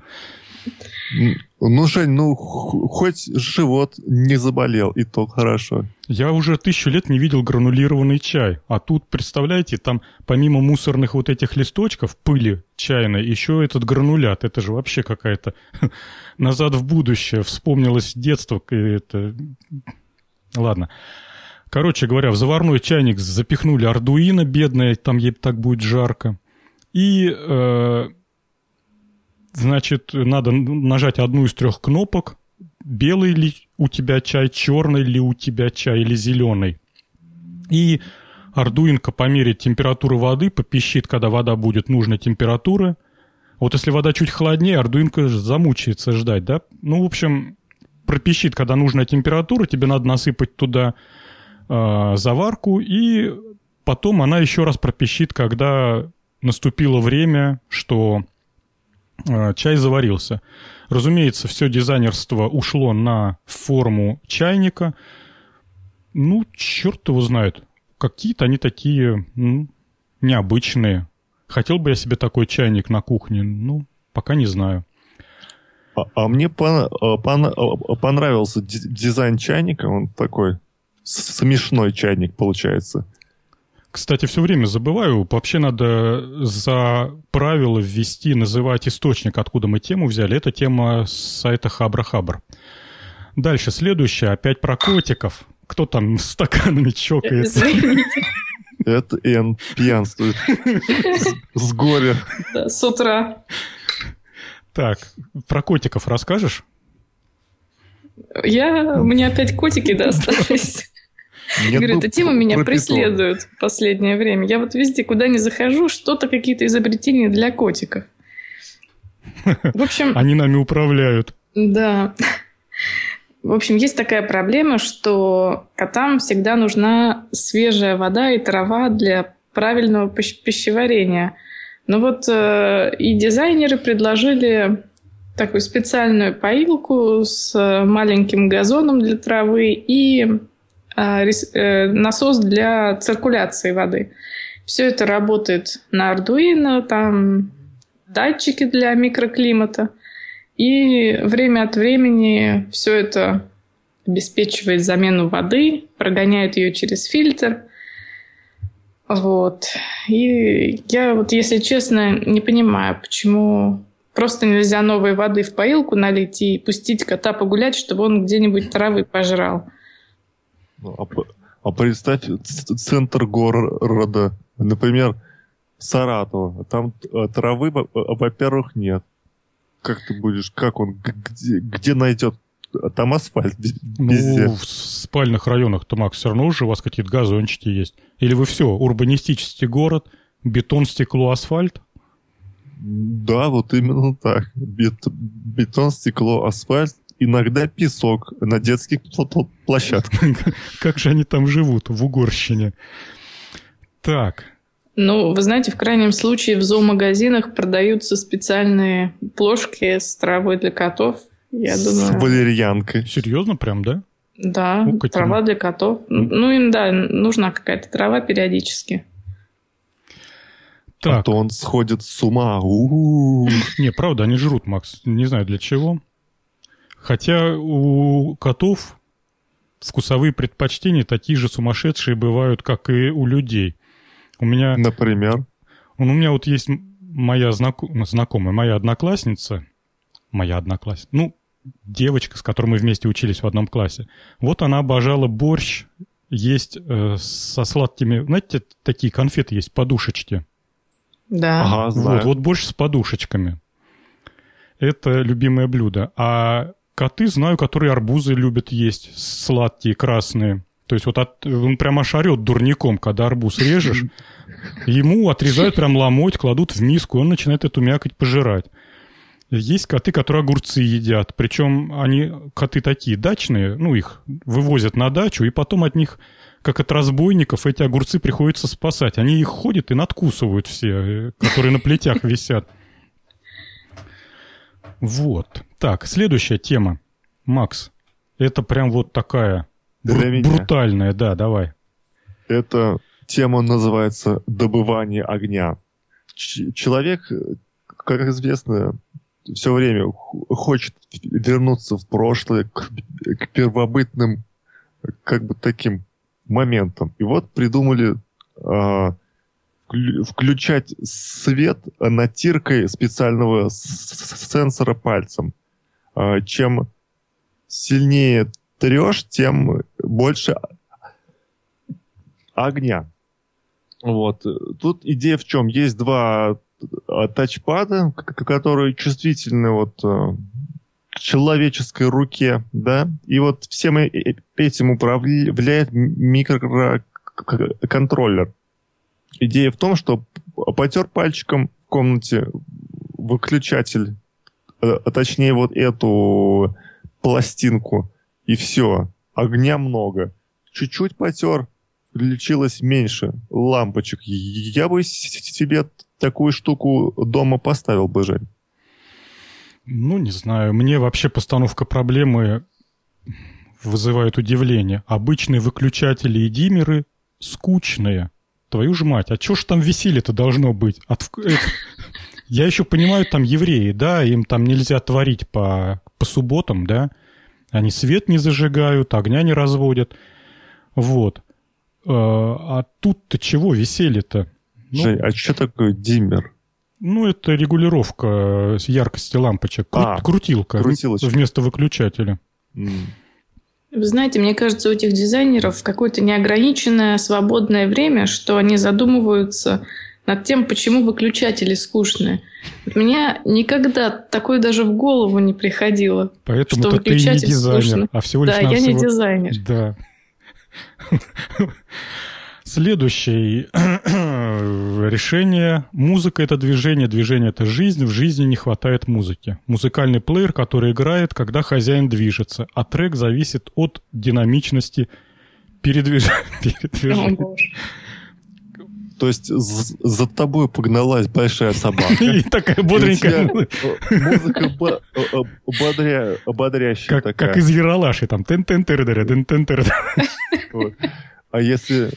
B: Ну, Жень, ну, хоть живот не заболел, и то хорошо.
A: Я уже тысячу лет не видел гранулированный чай. А тут, представляете, там помимо мусорных вот этих листочков, пыли чайной, еще этот гранулят. Это же вообще какая-то назад в будущее. Вспомнилось детство. Это Ладно. Короче говоря, в заварной чайник запихнули ардуино, бедное, там ей так будет жарко. И, э, значит, надо нажать одну из трех кнопок. Белый ли у тебя чай, черный ли у тебя чай или зеленый. И ардуинка померит температуру воды, попищит, когда вода будет нужной температуры. Вот если вода чуть холоднее, ардуинка замучается ждать, да? Ну, в общем, пропищит, когда нужная температура, тебе надо насыпать туда э, заварку, и потом она еще раз пропищит, когда наступило время, что э, чай заварился. Разумеется, все дизайнерство ушло на форму чайника. Ну, черт его знает. Какие-то они такие ну, необычные. Хотел бы я себе такой чайник на кухне? Ну, пока не знаю.
B: А, а мне пон, а, пон, а, понравился дизайн чайника, он такой смешной чайник получается.
A: Кстати, все время забываю, вообще надо за правило ввести, называть источник, откуда мы тему взяли. Это тема с сайта Хабра-Хабр. Дальше, следующее, опять про котиков. Кто там стаканами чокается?
B: Это Эн пьянствует с горя.
C: С утра.
A: Так, про котиков расскажешь?
C: Я... У меня опять котики достались. Нет, Говорю, эта тема меня преследует в последнее время. Я вот везде, куда не захожу, что-то какие-то изобретения для котиков.
A: В общем... Они нами управляют.
C: Да. В общем, есть такая проблема, что котам всегда нужна свежая вода и трава для правильного пищеварения. Ну вот э, и дизайнеры предложили такую специальную поилку с э, маленьким газоном для травы и э, э, насос для циркуляции воды. Все это работает на Arduino, там датчики для микроклимата. И время от времени все это обеспечивает замену воды, прогоняет ее через фильтр – вот. И я вот, если честно, не понимаю, почему просто нельзя новой воды в поилку налить и пустить кота погулять, чтобы он где-нибудь травы пожрал.
B: Ну, а, а представь центр города, например, Саратова. Там э, травы, во-первых, нет. Как ты будешь, как он, где, где найдет там асфальт везде.
A: Ну, в спальных районах-то, Макс, все равно уже у вас какие-то газончики есть. Или вы все, урбанистический город, бетон, стекло, асфальт?
B: Да, вот именно так. Бет, бетон, стекло, асфальт, иногда песок на детских площадках.
A: Как же они там живут, в Угорщине? Так,
C: Ну, вы знаете, в крайнем случае в зоомагазинах продаются специальные плошки с травой для котов. Я
B: с
C: думаю,
B: валерьянкой.
A: Серьезно, прям, да?
C: да,
A: Ну, каким?
C: трава для котов. Ну, им, да, нужна какая-то трава периодически.
B: А
A: Так,
B: то он сходит с ума. У-у-у.
A: не, правда, они жрут, Макс. Не знаю для чего. Хотя у котов вкусовые предпочтения такие же сумасшедшие бывают, как и у людей. У меня
B: Например.
A: Он, у меня вот есть моя знако- ну, знакомая, моя одноклассница, моя одноклассница, ну, девочка, с которой мы вместе учились в одном классе. Вот она обожала борщ есть э, со сладкими, знаете, такие конфеты есть, подушечки.
C: Да.
B: Ага, знаю.
A: Вот, вот борщ с подушечками. Это любимое блюдо. А коты, знаю, которые арбузы любят есть, сладкие, красные. То есть вот от- он прям аж орет дурником, когда арбуз режешь. Ему отрезают прям ломоть, кладут в миску, и он начинает эту мякоть пожирать. Есть коты, которые огурцы едят. Причем они, коты такие дачные, ну, их вывозят на дачу, и потом от них, как от разбойников, эти огурцы приходится спасать. Они их ходят и надкусывают все, э, которые на плетях висят. Вот. Так, следующая тема. Макс, это прям вот такая бру- брутальная, да, давай.
B: Эта тема называется «Добывание огня». Ч- человек, как известно, все время хочет вернуться в прошлое, к, к первобытным как бы таким моментам. И вот придумали вклю- включать свет натиркой специального сенсора пальцем. А, чем сильнее трешь, тем больше огня. Вот. Тут идея в чем? Есть два э, тачпада, к- к- которые чувствительны вот э, человеческой руке, да, и вот всем э- этим управляет микроконтроллер. Идея в том, что потер пальчиком в комнате выключатель, а точнее вот эту пластинку, и все. Огня много. Чуть-чуть потер, включилось меньше лампочек. Я бы себе такую штуку дома поставил бы, Жень.
A: Ну, не знаю. Мне вообще постановка проблемы вызывает удивление. Обычные выключатели и диммеры скучные. Твою ж мать, а чё ж там веселье-то должно быть? От это- Я еще понимаю, там евреи, да, им там нельзя творить по, по субботам, да. Они свет не зажигают, огня не разводят. Вот. Э, А тут-то чего веселье-то? Ну,
B: Жень, а что такое диммер?
A: Ну, это регулировка с яркости лампочек. Кру-
B: А,
A: крутилка
B: крутилочка.
A: вместо выключателя.
B: М.
C: Вы знаете, мне кажется, у этих дизайнеров какое-то неограниченное свободное время, что они задумываются над тем, почему выключатели скучные. Вот Мне никогда такое даже в голову не приходило.
A: Поэтому
C: Что
A: ты не дизайнер,
C: скучно.
A: а всего лишь
C: Да, я не
A: навсего-
C: дизайнер.
A: Да. Следующее решение. Музыка — это движение, движение — это жизнь, в жизни не хватает музыки. Музыкальный плеер, который играет, когда хозяин движется, а трек зависит от динамичности передвиж- передвижения.
B: То есть з- за тобой погналась большая собака.
A: И такая бодренькая,
B: э, Музыка э, э, бодря- бодрящая
A: как,
B: такая.
A: как из Яралаши, там тен тен тен тен тен.
B: А если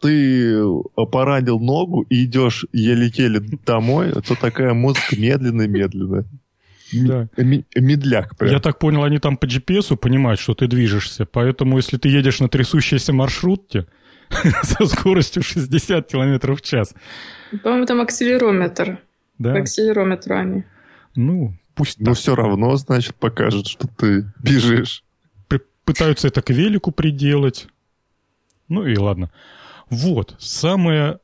B: ты поранил ногу и идешь еле-еле домой, то такая музыка медленно-медленно.
A: Да.
B: М- Медляк прям.
A: Я так понял, они там по GPS понимают, что ты движешься. Поэтому, если ты едешь на трясущейся маршрутке со скоростью 60 км в час,
C: По-моему, там акселерометр.
A: Да,
C: акселерометру они.
A: ну, пусть
B: Но
A: так.
B: все равно, значит, покажет, что ты бежишь.
A: Пытаются это к велику приделать. Ну и ладно. Вот, самое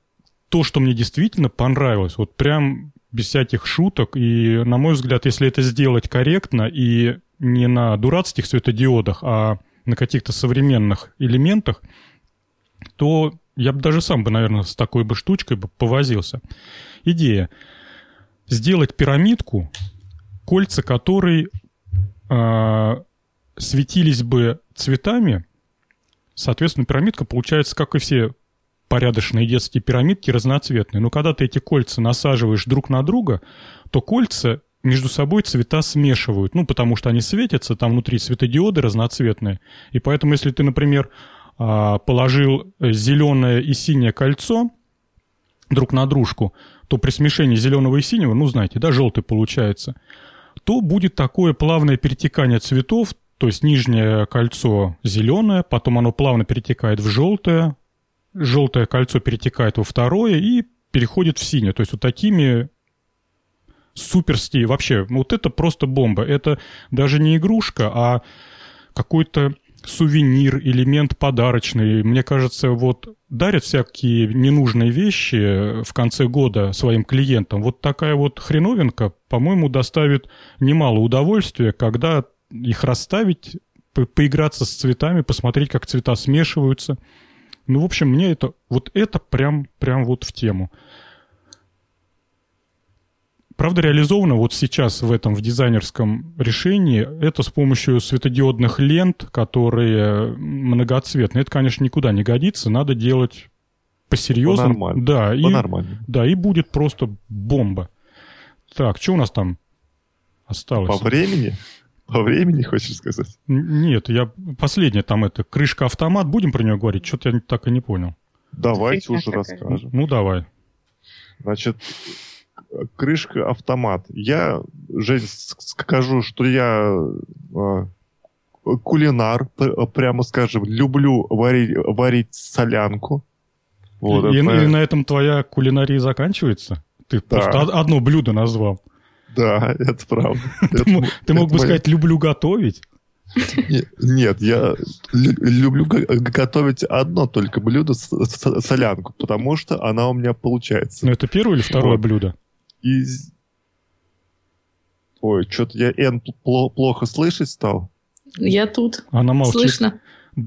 A: то, что мне действительно понравилось, вот прям без всяких шуток, и, на мой взгляд, если это сделать корректно и не на дурацких светодиодах, а на каких-то современных элементах, то я бы даже сам бы, наверное, с такой бы штучкой бы повозился. Идея. Сделать пирамидку, кольца которой а, светились бы цветами, соответственно, пирамидка получается, как и все порядочные детские пирамидки разноцветные. Но когда ты эти кольца насаживаешь друг на друга, то кольца между собой цвета смешивают. Ну, потому что они светятся, там внутри светодиоды разноцветные. И поэтому, если ты, например, а, положил зеленое и синее кольцо друг на дружку, то при смешении зеленого и синего, ну, знаете, да, желтый получается, то будет такое плавное перетекание цветов, то есть нижнее кольцо зеленое, потом оно плавно перетекает в желтое, желтое кольцо перетекает во второе и переходит в синее. То есть вот такими суперсти вообще, вот это просто бомба. Это даже не игрушка, а какой-то сувенир, элемент подарочный. Мне кажется, вот дарят всякие ненужные вещи в конце года своим клиентам. Вот такая вот хреновинка, по-моему, доставит немало удовольствия, когда их расставить, по поиграться с цветами, посмотреть, как цвета смешиваются. Ну, в общем, мне это, вот это прям, прям вот в тему. Правда, реализовано вот сейчас в этом, в дизайнерском решении, это с помощью светодиодных лент, которые многоцветные. Это, конечно, никуда не годится, надо делать по-серьезному. По да, и, да, и будет просто бомба. Так, что у нас там осталось?
B: По времени? По времени, хочешь сказать?
A: Нет, я последняя там это крышка-автомат. Будем про нее говорить? Что-то я так и не понял.
B: Давайте уже расскажем.
A: Ну, давай.
B: Значит, крышка автомат. Я, Жень, скажу, что я э, кулинар, прямо скажем, люблю варить, варить солянку.
A: Вот и, это... и на этом твоя кулинария заканчивается? Ты да. просто одно блюдо назвал.
B: Да, это правда.
A: Ты мог бы сказать «люблю готовить»?
B: Нет, я люблю готовить одно только блюдо, солянку, потому что она у меня получается.
A: Ну, это первое или второе блюдо?
B: Ой, что-то я Н плохо слышать стал.
C: Я тут.
A: Она молчит.
C: Слышно.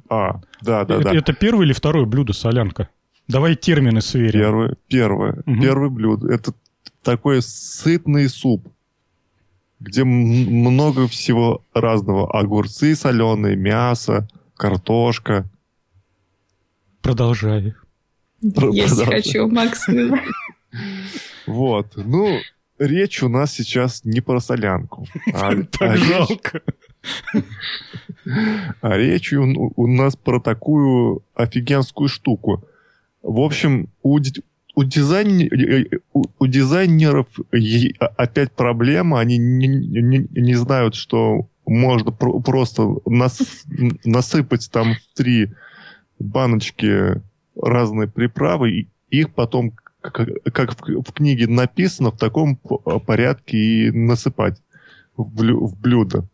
B: А, да, да,
A: это,
B: да.
A: Это первое или второе блюдо солянка? Давай термины сверим.
B: Первое, первое, угу. первое блюдо. Это такой сытный суп, где много всего разного. Огурцы соленые, мясо, картошка.
A: Продолжай.
C: Есть хочу, Макс.
B: Вот. Ну, речь у нас сейчас не про солянку.
A: А, так жалко.
B: Речь, а речь у, у нас про такую офигенскую штуку. В общем, у, у, дизайн, у, у дизайнеров опять проблема. Они не, не, не знают, что можно про, просто нас, насыпать там в три баночки разные приправы, и их потом как в, в книге написано, в таком порядке и насыпать в, блю, в блюдо.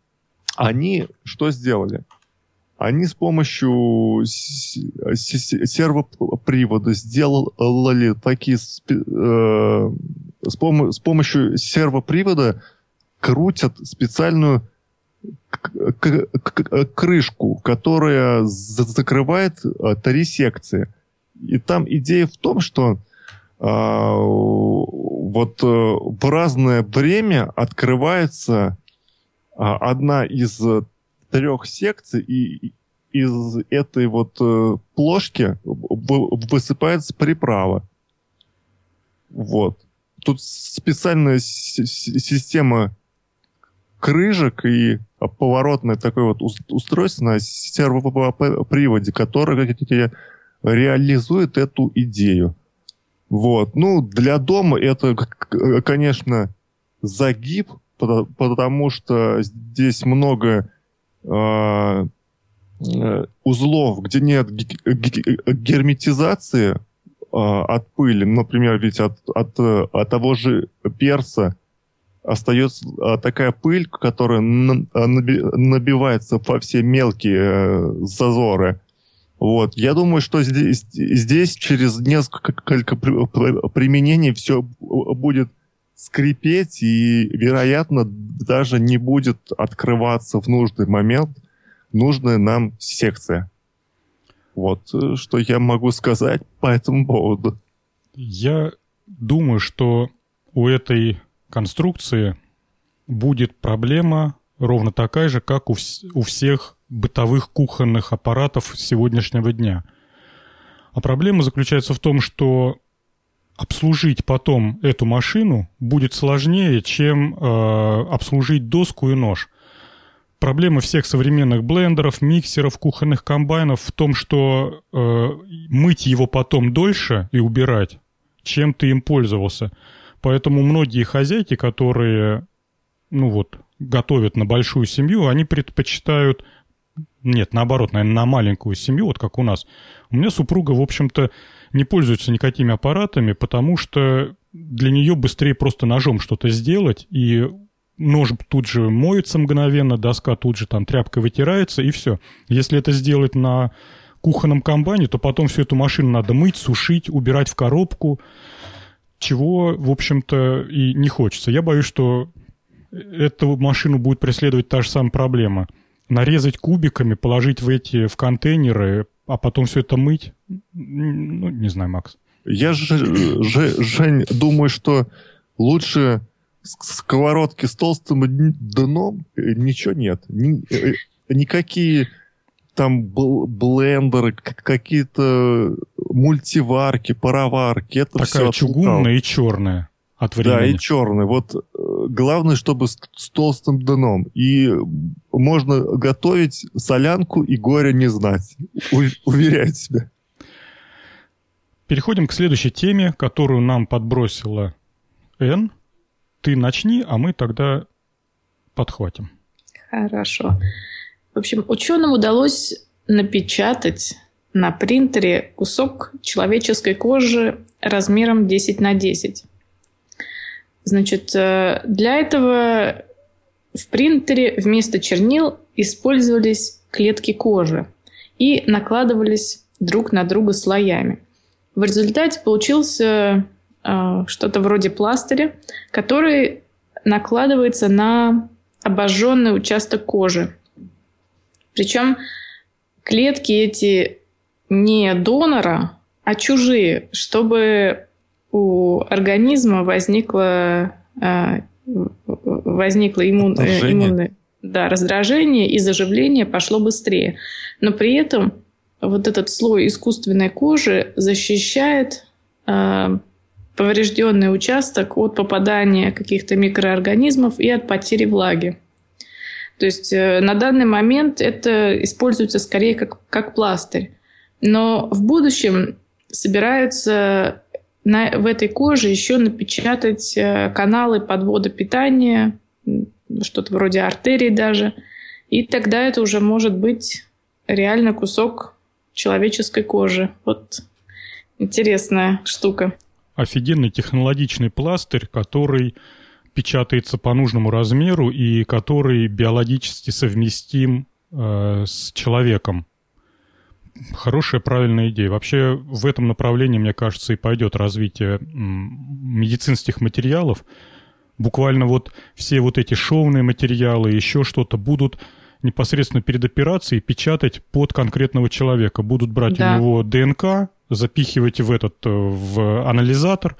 B: Они что сделали? Они с помощью сервопривода сделали такие... Э, с, пом с помощью сервопривода крутят специальную крышку, которая закрывает э, три секции. И там идея в том, что а, вот э, в разное время открывается а, одна из трех секций, и из этой вот э, плошки высыпается приправа. Вот. Тут специальная система крыжек и поворотное такое вот устройство на сервоприводе, которое реализует эту идею. Вот. Ну, для дома это, конечно, загиб, потому что здесь много э, узлов, где нет герметизации э, от пыли. Например, ведь от, от, от того же перца остается такая пыль, которая набивается во все мелкие зазоры. Вот. Я думаю, что здесь, здесь через несколько применений все будет скрипеть и, вероятно, даже не будет открываться в нужный момент нужная нам секция. Вот э, что я могу сказать по этому поводу.
A: Я думаю, что у этой конструкции будет проблема ровно такая же, как у, вс- у всех бытовых кухонных аппаратов сегодняшнего дня. А проблема заключается в том, что обслужить потом эту машину будет сложнее, чем э, обслужить доску и нож. Проблема всех современных блендеров, миксеров, кухонных комбайнов в том, что э, мыть его потом дольше и убирать, чем ты им пользовался. Поэтому многие хозяйки, которые, ну вот, готовят на большую семью, они предпочитают, нет, наоборот, наверное, на маленькую семью, вот как у нас. У меня супруга, в общем-то, не пользуется никакими аппаратами, потому что для нее быстрее просто ножом что-то сделать, и нож тут же моется мгновенно, доска тут же там тряпкой вытирается, и все. Если это сделать на кухонном комбайне, то потом всю эту машину надо мыть, сушить, убирать в коробку, чего, в общем-то, и не хочется. Я боюсь, что эту машину будет преследовать та же самая проблема. Нарезать кубиками, положить в эти в контейнеры, а потом все это мыть. Ну, не знаю, Макс.
B: Я же, же Жень, думаю, что лучше сковородки с толстым дном ничего нет. Ни, э, никакие там блендеры, какие-то мультиварки, пароварки. Это
A: Такая все чугунная и черная от времени.
B: Да, и черный. Вот э, главное, чтобы с, с толстым дном. И можно готовить солянку и горе не знать. У, уверяю тебя.
A: Переходим к следующей теме, которую нам подбросила Н. Ты начни, а мы тогда подхватим.
C: Хорошо. В общем, ученым удалось напечатать на принтере кусок человеческой кожи размером 10 на 10. Значит, э, для этого в принтере вместо чернил использовались клетки кожи и накладывались друг на друга слоями. В результате получился э, что-то вроде пластыря, который накладывается на обожженный участок кожи. Причем клетки эти не донора, а чужие, чтобы у организма возникло, э, возникло иммун, э, иммунное да, раздражение и заживление пошло быстрее. Но при этом вот этот слой искусственной кожи защищает э, поврежденный участок от попадания каких-то микроорганизмов и от потери влаги. То есть на данный момент это используется скорее как, как пластырь. Но в будущем собираются на, в этой коже еще напечатать э, каналы подвода питания, что-то вроде артерий даже. И тогда это уже может быть реально кусок человеческой кожи. Вот интересная штука.
A: Офигенный технологичный пластырь, который печатается по нужному размеру и который биологически совместим э, с человеком хорошая, правильная идея. Вообще в этом направлении, мне кажется, и пойдет развитие медицинских материалов. Буквально вот все вот эти шовные материалы, еще что-то будут непосредственно перед операцией печатать под конкретного человека. Будут брать да. у него ДНК, запихивать в этот э, в анализатор,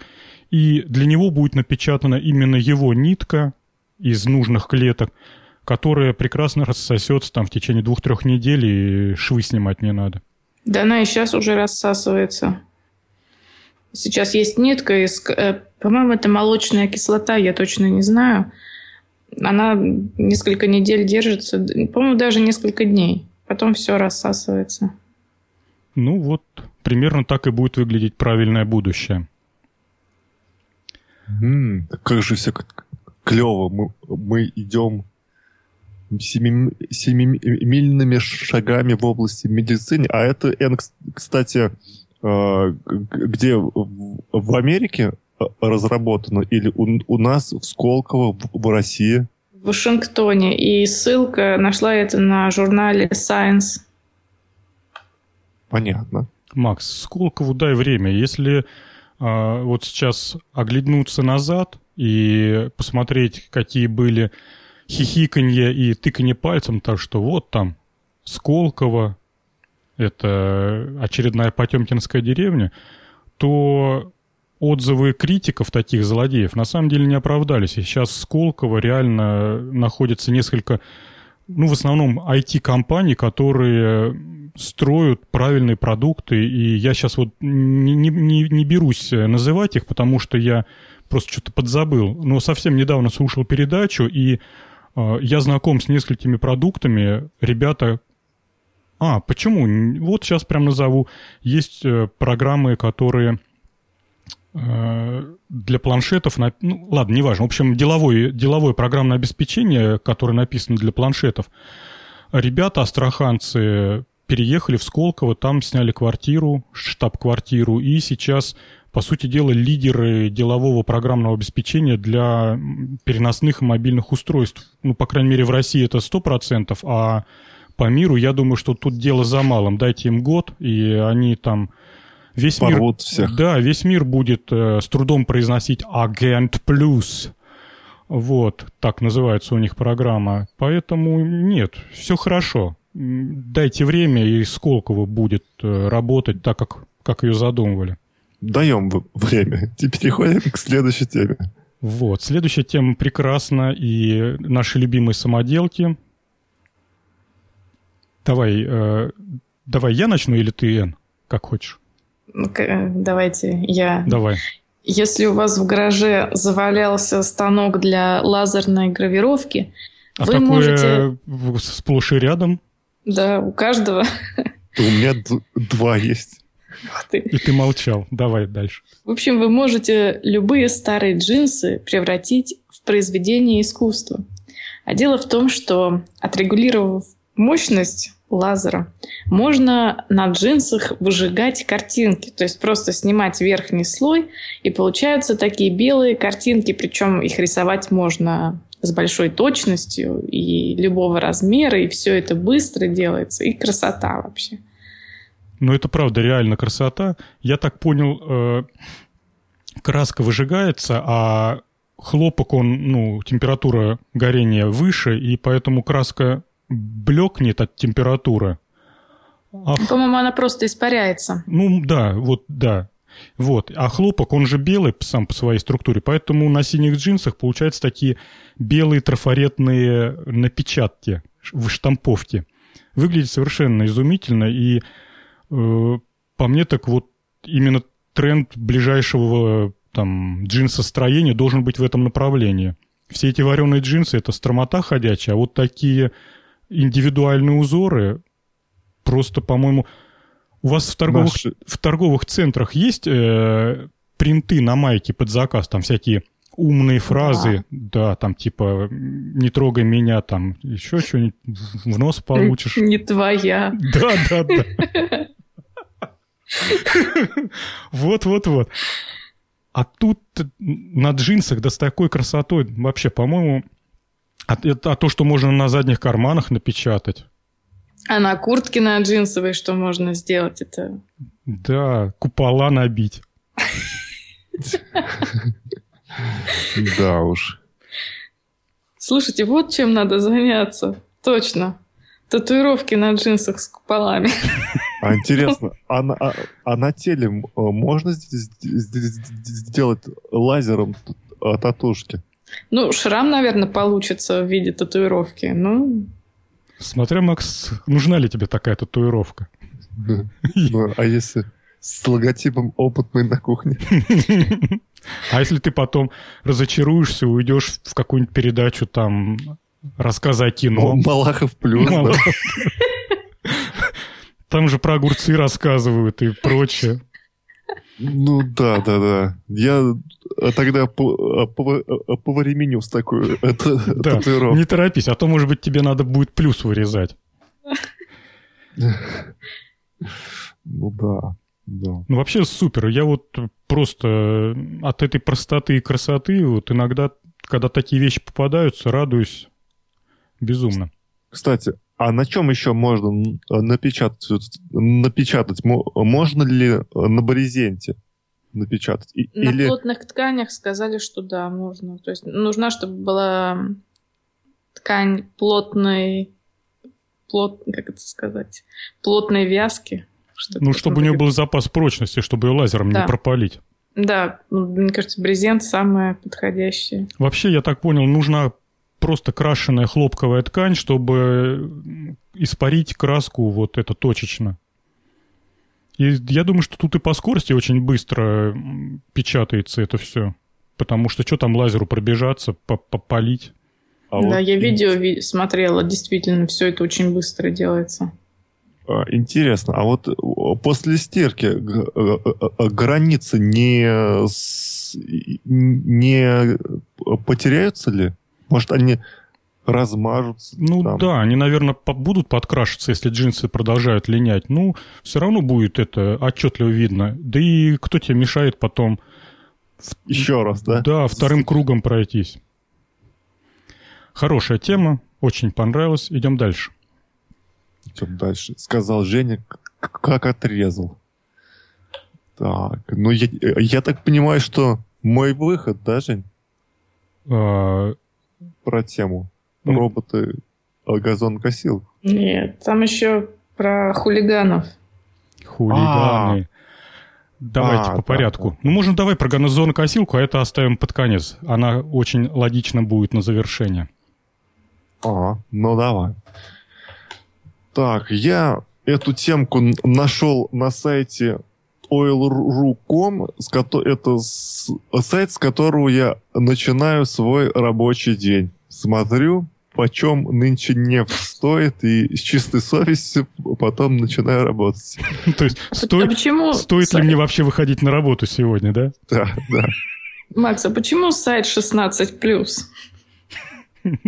A: и для него будет напечатана именно его нитка из нужных клеток, которая прекрасно рассосется там в течение двух-трех недель, и швы снимать не надо.
C: Да она и сейчас уже рассасывается. Сейчас есть нитка из... Э, по-моему, это молочная кислота, я точно не знаю. Она несколько недель держится, по-моему, даже несколько дней. Потом все рассасывается.
A: Ну вот, примерно так и будет выглядеть правильное будущее.
B: М-м, как же все клево. Мы, мы идем семимильными шагами в области медицины. А это, кстати, э, где в Америке э, разработано или у, у нас в Сколково, в, в России?
C: В Вашингтоне. И ссылка нашла это на журнале Science.
B: Понятно.
A: Макс, Сколково дай время. Если э, вот сейчас оглянуться назад и посмотреть, какие были хихиканье и тыканье пальцем, так что вот там Сколково, это очередная Потемкинская деревня, то отзывы критиков таких злодеев на самом деле не оправдались. И сейчас Сколково реально находится несколько ну, в основном IT-компании, которые строят правильные продукты, и я сейчас вот не, не, не берусь называть их, потому что я просто что-то подзабыл, но совсем недавно слушал передачу, и я знаком с несколькими продуктами, ребята... А, почему? Вот сейчас прям назову. Есть э, программы, которые э, для планшетов, ну, ладно, неважно, в общем, деловое, деловое программное обеспечение, которое написано для планшетов, ребята, астраханцы, переехали в Сколково, там сняли квартиру, штаб-квартиру, и сейчас, по сути дела, лидеры делового программного обеспечения для переносных и мобильных устройств. Ну, по крайней мере, в России это 100%, а по миру, я думаю, что тут дело за малым. Дайте им год, и они там... Весь
B: Порвут
A: мир,
B: всех.
A: Да, весь мир будет э, с трудом произносить «Агент плюс». Вот, так называется у них программа. Поэтому нет, все хорошо дайте время, и Сколково будет э, работать так, как, как ее задумывали.
B: Даем время. Теперь переходим к следующей теме.
A: Вот. Следующая тема прекрасна. И наши любимые самоделки. Давай, э, давай я начну или ты, Эн? Как хочешь.
C: давайте я.
A: Давай.
C: Если у вас в гараже завалялся станок для лазерной гравировки,
A: а вы можете... сплошь и рядом?
C: Да, у каждого.
B: У меня два есть.
A: И ты молчал. Давай дальше.
C: В общем, вы можете любые старые джинсы превратить в произведение искусства. А дело в том, что отрегулировав мощность лазера, можно на джинсах выжигать картинки. То есть просто снимать верхний слой, и получаются такие белые картинки, причем их рисовать можно с большой точностью и любого размера, и все это быстро делается, и красота вообще.
A: Ну, это правда, реально красота. Я так понял, э, краска выжигается, а хлопок, он, ну, температура горения выше, и поэтому краска блекнет от температуры.
C: А... По-моему, она просто испаряется.
A: Ну, да, вот, да. Вот. А хлопок, он же белый сам по своей структуре, поэтому на синих джинсах получаются такие белые трафаретные напечатки в штамповке. Выглядит совершенно изумительно, и по мне так вот именно тренд ближайшего там джинсостроения должен быть в этом направлении. Все эти вареные джинсы — это стромота ходячая, а вот такие индивидуальные узоры просто, по-моему, у вас в торговых, Наши... в торговых центрах есть э, принты на майке под заказ, там всякие умные фразы, да. да, там типа «не трогай меня», там еще что-нибудь в нос получишь.
C: Не твоя.
A: Да, да, да. Вот-вот-вот. А тут на джинсах, да с такой красотой, вообще, по-моему, а, а то, что можно на задних карманах напечатать,
C: а на куртке на джинсовой что можно сделать? Это...
A: Да, купола набить.
B: Да уж.
C: Слушайте, вот чем надо заняться. Точно. Татуировки на джинсах с куполами.
B: А интересно, а на, а, а на теле э, можно сделать лазером э, татушки?
C: Ну, шрам, наверное, получится в виде татуировки. Ну,
A: Смотря, Макс, нужна ли тебе такая татуировка?
B: Ну, а если с логотипом опытный на кухне?
A: А если ты потом разочаруешься, уйдешь в какую-нибудь передачу там рассказы о кино.
B: Малахов плюс. Малахов.
A: Там же про огурцы рассказывают и прочее.
B: Ну да, да, да. Я тогда по, по, повременю с такой это,
A: да. Не торопись, а то, может быть, тебе надо будет плюс вырезать.
B: Ну да, да.
A: Ну вообще супер. Я вот просто от этой простоты и красоты вот иногда, когда такие вещи попадаются, радуюсь безумно.
B: Кстати, а на чем еще можно напечатать? напечатать? Можно ли на брезенте напечатать?
C: На Или... плотных тканях сказали, что да, можно. То есть нужна, чтобы была ткань плотной, плот, как это сказать, плотной вязки.
A: Чтобы ну, чтобы у нее был запас прочности, чтобы ее лазером да. не пропалить.
C: Да, мне кажется, брезент самое подходящее.
A: Вообще, я так понял, нужна просто крашеная хлопковая ткань, чтобы испарить краску вот это точечно. И я думаю, что тут и по скорости очень быстро печатается это все. Потому что что там лазеру пробежаться, попалить?
C: А да, вот я видео ви- смотрела, действительно, все это очень быстро делается.
B: А, интересно, а вот после стирки границы не, не потеряются ли? Может, они размажутся?
A: Ну там? да, они, наверное, будут подкрашиваться, если джинсы продолжают линять. Ну, все равно будет это отчетливо видно. Да и кто тебе мешает потом...
B: Еще раз, да?
A: Да, вторым кругом пройтись. Хорошая тема, очень понравилась. Идем дальше.
B: Идем дальше. Сказал Женя, как отрезал. Так, ну я, я так понимаю, что мой выход, да, Жень? А... Про тему. Роботы газонкосил.
C: Нет, там еще про хулиганов.
A: Хулиганы. А-а-а. Давайте а, по порядку. Да, да. Ну, можно давай про газонокосилку, а это оставим под конец. Она очень логично будет на завершение.
B: А, ну давай. Так, я эту темку нашел на сайте oil.ru.com, это сайт, с которого я начинаю свой рабочий день. Смотрю, почем нынче нефть стоит, и с чистой совестью потом начинаю работать.
A: То есть стоит, а стоит ли мне вообще выходить на работу сегодня, да?
B: Да, да.
C: Макс, а почему сайт 16+.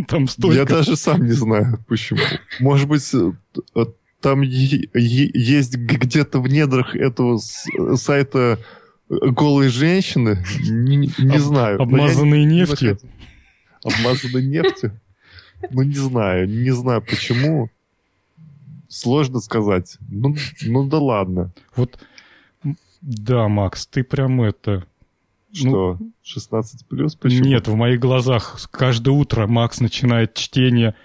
B: Там столько. Я даже сам не знаю, почему. Может быть, э, там есть где-то в недрах этого сайта голые женщины? Не, не знаю.
A: Обмазанные нефтью?
B: Обмазанные нефтью? Ну, не знаю. Не знаю, почему. Сложно сказать. Ну, ну да ладно.
A: Вот, да, Макс, ты прям это...
B: Что, ну, 16 плюс?
A: Почему? Нет, в моих глазах каждое утро Макс начинает чтение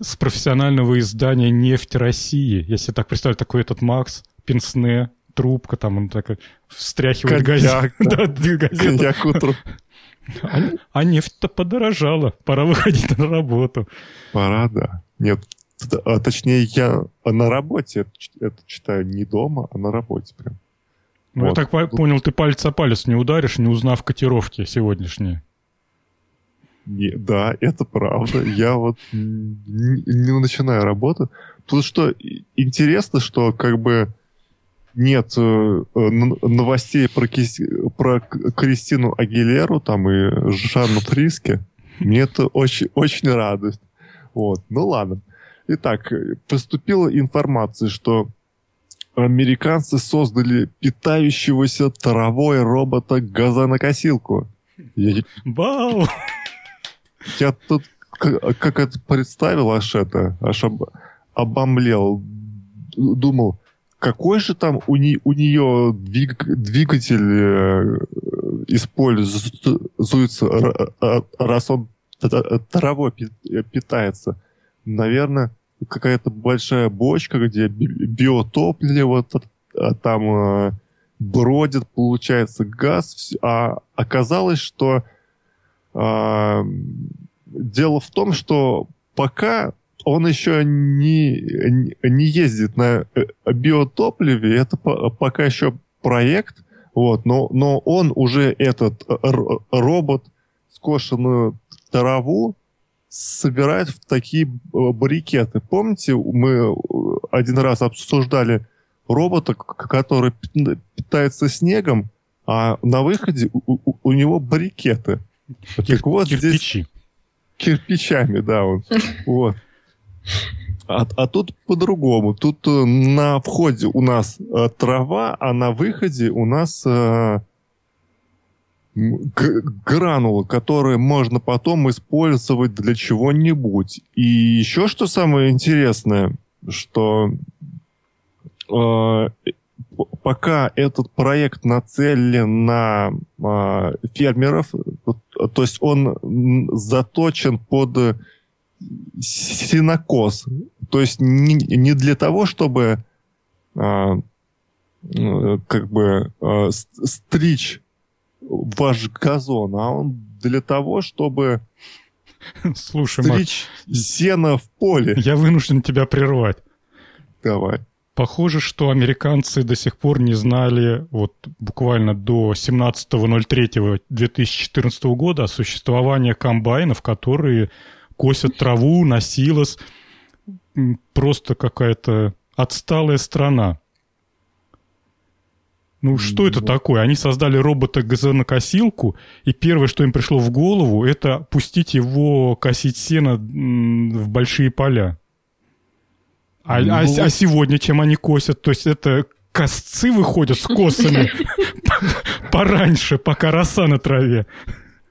A: с профессионального издания «Нефть России». Я себе так представляю, такой этот Макс, пенсне, трубка, там он так встряхивает газету. Да,
B: Коньяк утром.
A: А, а нефть-то подорожала. Пора выходить на работу.
B: Пора, да. Нет, а, точнее, я на работе это читаю не дома, а на работе прям.
A: Ну, вот. я так понял, ты палец о палец не ударишь, не узнав котировки сегодняшние.
B: Не, да, это правда. Я вот не, начинаю работу. Тут что интересно, что как бы нет э, новостей про, про Кристину Агилеру там и Жанну Фриске. Мне это очень, очень радует. Вот, ну ладно. Итак, поступила информация, что американцы создали питающегося травой робота-газонокосилку.
A: Я...
B: Я тут как, это представил, аж это, аж об, обомлел. Думал, какой же там у, не, у нее двиг, двигатель э, используется, раз он травой питается? Наверное, какая-то большая бочка, где биотопливо там э, бродит, получается газ. А оказалось, что э, дело в том, что пока он еще не, не ездит на э, биотопливе, это пока еще проект, вот, но, но он уже этот робот скошенную траву собирает в такие э, баррикеты. Помните, мы э, один раз обсуждали робота, который питается снегом, а на выходе у, у, него баррикеты.
A: Кир- вот кирпичи.
B: Здесь кирпичами, да, он. Вот. А, а тут по-другому. Тут э, на входе у нас трава, а на выходе у нас гранулы, которые можно потом использовать для чего-нибудь. И еще что самое интересное, что э, пока этот проект нацелен на э, фермеров, то есть он заточен под синокос, то есть не, не для того, чтобы э, как бы э, стричь ваш газон, а он для того, чтобы
A: Слушай,
B: Стричь сено в поле.
A: Я вынужден тебя прервать.
B: Давай.
A: Похоже, что американцы до сих пор не знали, вот буквально до 17.03.2014 года о существовании комбайнов, которые косят траву на силос. Просто какая-то отсталая страна. Ну, что это такое? Они создали робота-газонокосилку, и первое, что им пришло в голову, это пустить его косить сено в большие поля. А, ну... а, а сегодня чем они косят? То есть это косцы выходят с косами пораньше, пока роса на траве.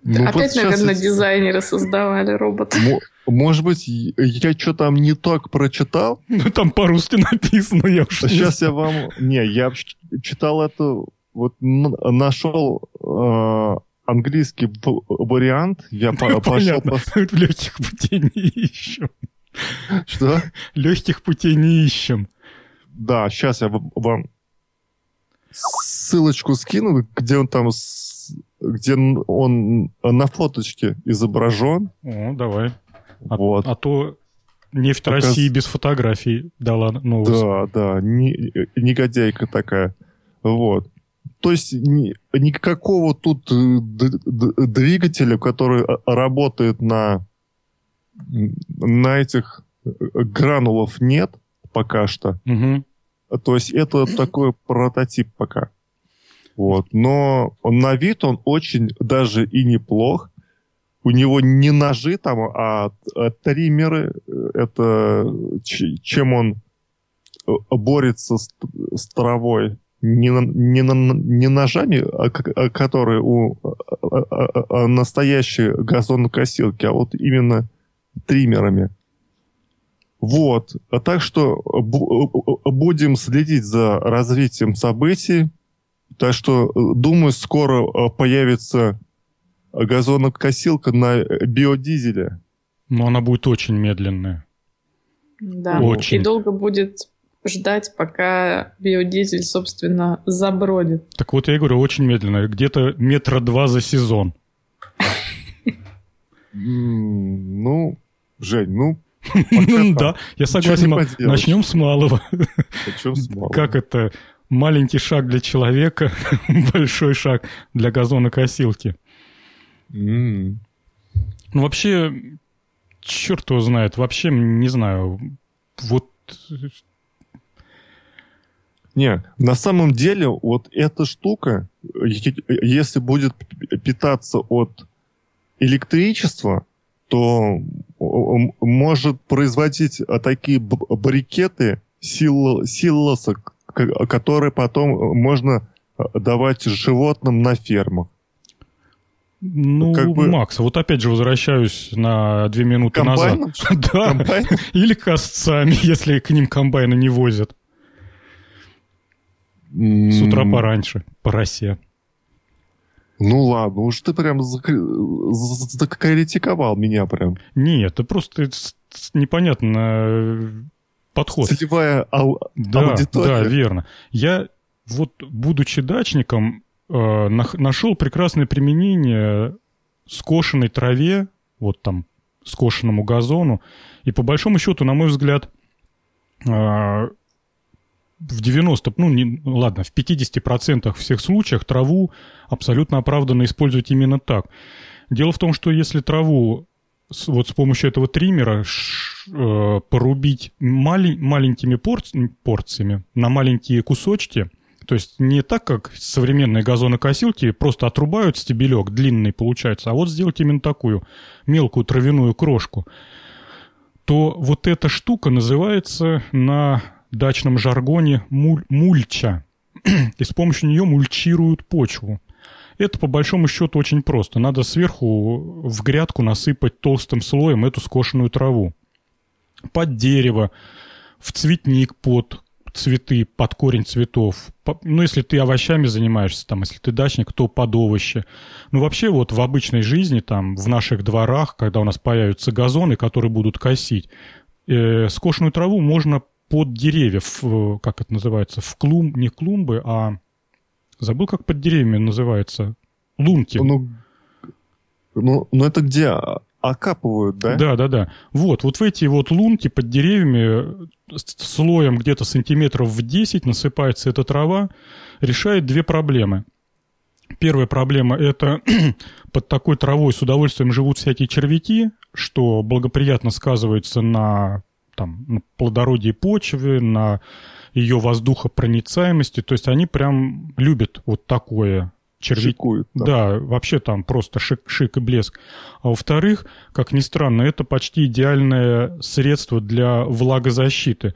C: Ну, Опять, вот наверное, сейчас... дизайнеры создавали робота.
B: Может быть, я что там не так прочитал?
A: Ну, там по-русски написано, я уж
B: Сейчас я вам... Не, я читал это... Вот нашел э, английский вариант. Я
A: пошел... По... Легких путей не ищем.
B: Что?
A: Легких путей не ищем.
B: Да, сейчас я вам ссылочку скину, где он там где он на фоточке изображен.
A: О, давай. А, вот. а то нефть Показ... России без фотографий дала новость.
B: Да, да, не, негодяйка такая. Вот. То есть ни, никакого тут э, двигателя, который э, работает на, на этих э, гранулов нет пока что.
A: Угу.
B: То есть это такой прототип пока. Вот. Но на вид он очень даже и неплох. У него не ножи там, а, а триммеры. Это чем он э, борется с, с травой. Не, не, не ножами, а, а, которые у а, настоящей газонокосилки, а вот именно триммерами. Вот. Так что будем следить за развитием событий. Так что, э, думаю, скоро э, появится газонокосилка на биодизеле.
A: Но она будет очень медленная.
C: Да, очень. и долго будет ждать, пока биодизель, собственно, забродит.
A: Так вот, я говорю, очень медленно. Где-то метра два за сезон.
B: Ну, Жень, ну,
A: да, я согласен. Начнем с малого.
B: Начнем с малого.
A: Как это? маленький шаг для человека, большой шаг для газонокосилки. Ну, вообще, черт его знает, вообще не знаю. Вот...
B: Не, на самом деле, вот эта штука, если будет питаться от электричества, то может производить такие брикеты сил, которые потом э, можно э, давать животным на фермах.
A: Ну, как бы... Макс, вот опять же возвращаюсь на две минуты Комбайном? назад. Да, Комбайном? или косцами, если к ним комбайны не возят. С утра пораньше, по росе.
B: Ну ладно, уж ты прям закритиковал меня прям.
A: Нет, это просто непонятно подход.
B: Целевая ау- да, аудитория.
A: Да, верно. Я вот, будучи дачником, э, нашел прекрасное применение скошенной траве, вот там, скошенному газону. И по большому счету, на мой взгляд, э, в 90, ну, не, ладно, в 50% всех случаях траву абсолютно оправданно использовать именно так. Дело в том, что если траву с, вот с помощью этого триммера ш, э, порубить мали, маленькими порциями на маленькие кусочки, то есть не так, как современные газонокосилки, просто отрубают стебелек, длинный получается, а вот сделать именно такую мелкую травяную крошку, то вот эта штука называется на дачном жаргоне муль, мульча. И с помощью нее мульчируют почву. Это по большому счету очень просто. Надо сверху в грядку насыпать толстым слоем эту скошенную траву. Под дерево, в цветник под цветы, под корень цветов. Ну, если ты овощами занимаешься, там, если ты дачник, то под овощи. Ну, вообще вот в обычной жизни, там, в наших дворах, когда у нас появятся газоны, которые будут косить, э, скошенную траву можно под деревья, в, как это называется, в клумб, не клумбы, а Забыл, как под деревьями называется. Лунки.
B: Ну, ну, ну это где? окапывают, да?
A: Да, да, да. Вот, вот в эти вот лунки под деревьями слоем где-то сантиметров в 10 насыпается эта трава, решает две проблемы. Первая проблема – это под такой травой с удовольствием живут всякие червяки, что благоприятно сказывается на, там, на плодородии почвы, на ее воздухопроницаемости. То есть они прям любят вот такое червяки. Шикуют, да. да, вообще там просто шик, шик и блеск. А во-вторых, как ни странно, это почти идеальное средство для влагозащиты.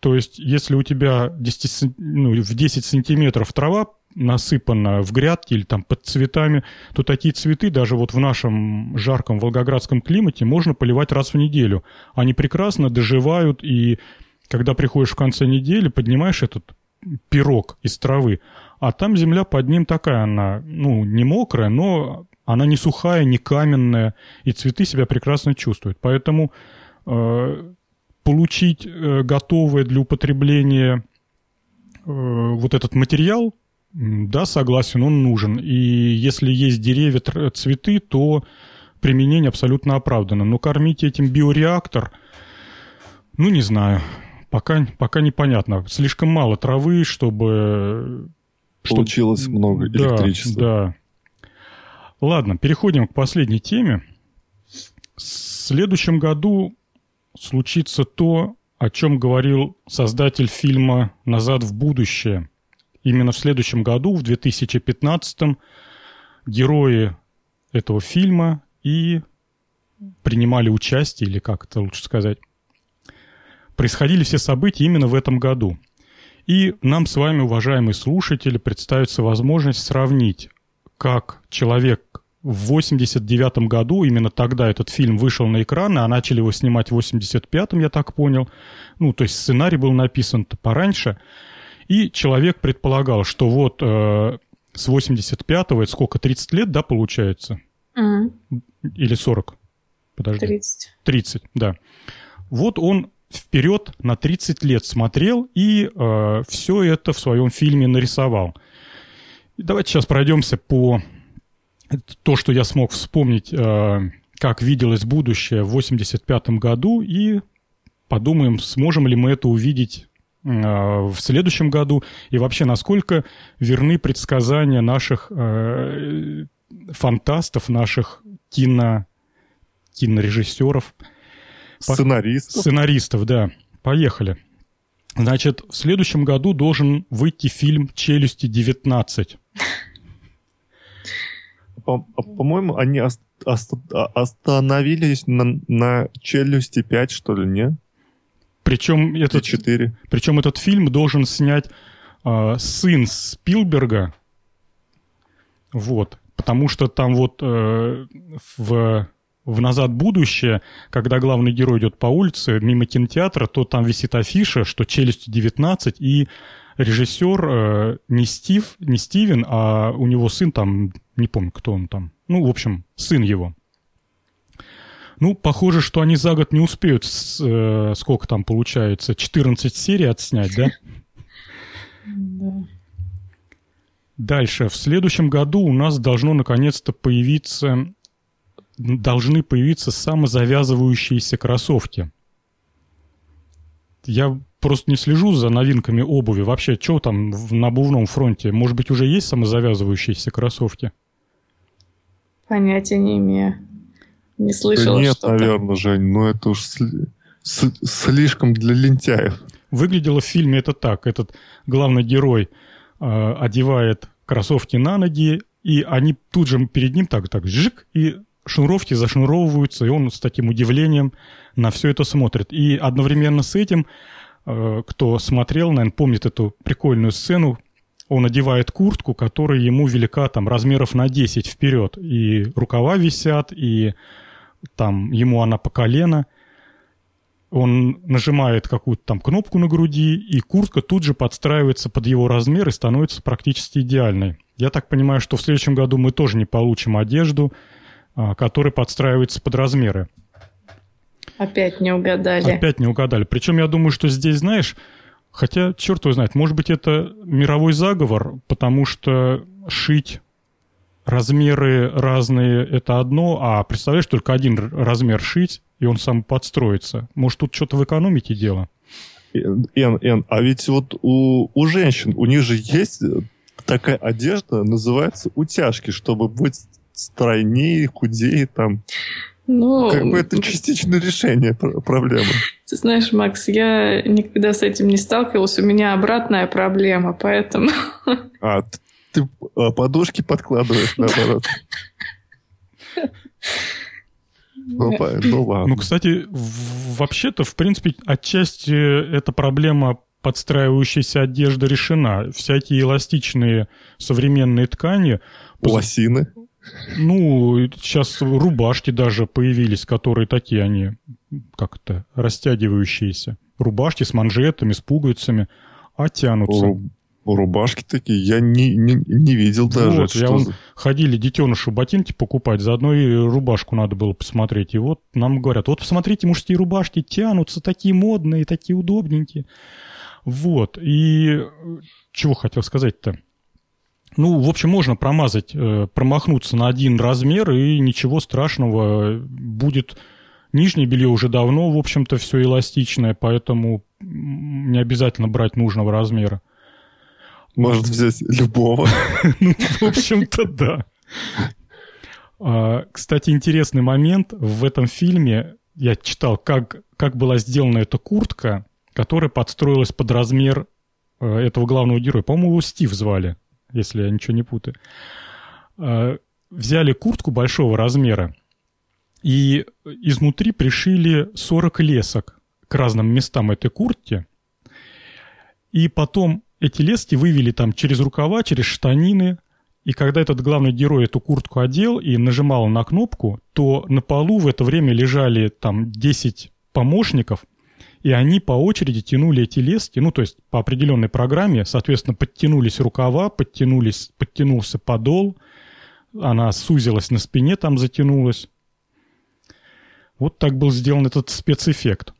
A: То есть, если у тебя 10, ну, в 10 сантиметров трава насыпана в грядке или там под цветами, то такие цветы даже вот в нашем жарком волгоградском климате можно поливать раз в неделю. Они прекрасно доживают, и когда приходишь в конце недели, поднимаешь этот пирог из травы, а там земля под ним такая, она, ну, не мокрая, но она не сухая, не каменная, и цветы себя прекрасно чувствуют. Поэтому э, получить э, готовое для употребления э, вот этот материал, да, согласен, он нужен. И если есть деревья, цветы, то применение абсолютно оправдано. Но кормить этим биореактор, ну, не знаю. Пока, пока непонятно. Слишком мало травы, чтобы...
B: Получилось чтобы... много электричества.
A: Да, да. Ладно, переходим к последней теме. В следующем году случится то, о чем говорил создатель фильма «Назад в будущее». Именно в следующем году, в 2015 герои этого фильма и принимали участие, или как это лучше сказать, происходили все события именно в этом году. И нам с вами, уважаемые слушатели, представится возможность сравнить, как человек в 89 году, именно тогда этот фильм вышел на экраны, а начали его снимать в 85-м, я так понял. Ну, то есть сценарий был написан пораньше. И человек предполагал, что вот э, с 85-го, это сколько, 30 лет, да, получается? Mm. Или 40? Подожди.
C: 30.
A: 30, да. Вот он вперед на 30 лет смотрел и э, все это в своем фильме нарисовал. Давайте сейчас пройдемся по то, что я смог вспомнить, э, как виделось будущее в 85 году, и подумаем, сможем ли мы это увидеть в следующем году, и вообще насколько верны предсказания наших э, фантастов, наших кино, кинорежиссеров.
B: Сценаристов.
A: Сценаристов, да. Поехали. Значит, в следующем году должен выйти фильм «Челюсти 19».
B: По- по-моему, они ост- ост- остановились на, на «Челюсти 5», что ли, не?
A: Причем этот, 4. причем этот фильм должен снять э, сын Спилберга. Вот. Потому что там вот э, в в «Назад будущее», когда главный герой идет по улице мимо кинотеатра, то там висит афиша, что «Челюсти 19», и режиссер э, не Стив, не Стивен, а у него сын там, не помню, кто он там. Ну, в общем, сын его. Ну, похоже, что они за год не успеют, с, э, сколько там получается, 14 серий отснять, да? Да. Дальше. В следующем году у нас должно наконец-то появиться должны появиться самозавязывающиеся кроссовки. Я просто не слежу за новинками обуви. Вообще, что там на обувном фронте? Может быть, уже есть самозавязывающиеся кроссовки?
C: Понятия не имею. Не слышал. Да
B: нет, что наверное, Жень, но это уж слишком для лентяев.
A: Выглядело в фильме это так. Этот главный герой э, одевает кроссовки на ноги, и они тут же перед ним так, так, жик, и шнуровки зашнуровываются, и он с таким удивлением на все это смотрит. И одновременно с этим, э, кто смотрел, наверное, помнит эту прикольную сцену, он одевает куртку, которая ему велика там размеров на 10 вперед. И рукава висят, и там ему она по колено. Он нажимает какую-то там кнопку на груди, и куртка тут же подстраивается под его размер и становится практически идеальной. Я так понимаю, что в следующем году мы тоже не получим одежду, а, который подстраивается под размеры.
C: Опять не угадали.
A: Опять не угадали. Причем я думаю, что здесь, знаешь, хотя, черт его знает, может быть, это мировой заговор, потому что шить размеры разные — это одно, а представляешь, только один размер шить, и он сам подстроится. Может, тут что-то в экономике дело?
B: Н, Н, а ведь вот у, у женщин, у них же есть такая одежда, называется утяжки, чтобы быть стройнее, худее там. Ну, как бы это частичное решение проблемы.
C: Ты знаешь, Макс, я никогда с этим не сталкивался. У меня обратная проблема, поэтому...
B: А, ты а, подушки подкладываешь, наоборот.
A: Ну, ну ладно. Ну, кстати, вообще-то, в принципе, отчасти эта проблема подстраивающейся одежды решена. Всякие эластичные современные ткани...
B: Лосины?
A: Ну, сейчас рубашки даже появились, которые такие они, как-то, растягивающиеся. Рубашки с манжетами, с пуговицами, а тянутся.
B: Рубашки такие я не, не, не видел даже.
A: Вот, я он, за... ходили детенышу ботинки покупать, заодно и рубашку надо было посмотреть. И вот нам говорят, вот посмотрите, мужские рубашки тянутся, такие модные, такие удобненькие. Вот, и чего хотел сказать-то? Ну, в общем, можно промазать, э, промахнуться на один размер, и ничего страшного. Будет нижнее белье уже давно, в общем-то, все эластичное, поэтому не обязательно брать нужного размера.
B: Может взять любого.
A: Ну, в общем-то, да. А, кстати, интересный момент. В этом фильме я читал, как, как была сделана эта куртка, которая подстроилась под размер э, этого главного героя. По-моему, его Стив звали если я ничего не путаю. А, взяли куртку большого размера и изнутри пришили 40 лесок к разным местам этой куртки. И потом эти лески вывели там через рукава, через штанины. И когда этот главный герой эту куртку одел и нажимал на кнопку, то на полу в это время лежали там 10 помощников, и они по очереди тянули эти лески, ну, то есть по определенной программе, соответственно, подтянулись рукава, подтянулись, подтянулся подол, она сузилась на спине, там затянулась. Вот так был сделан этот спецэффект.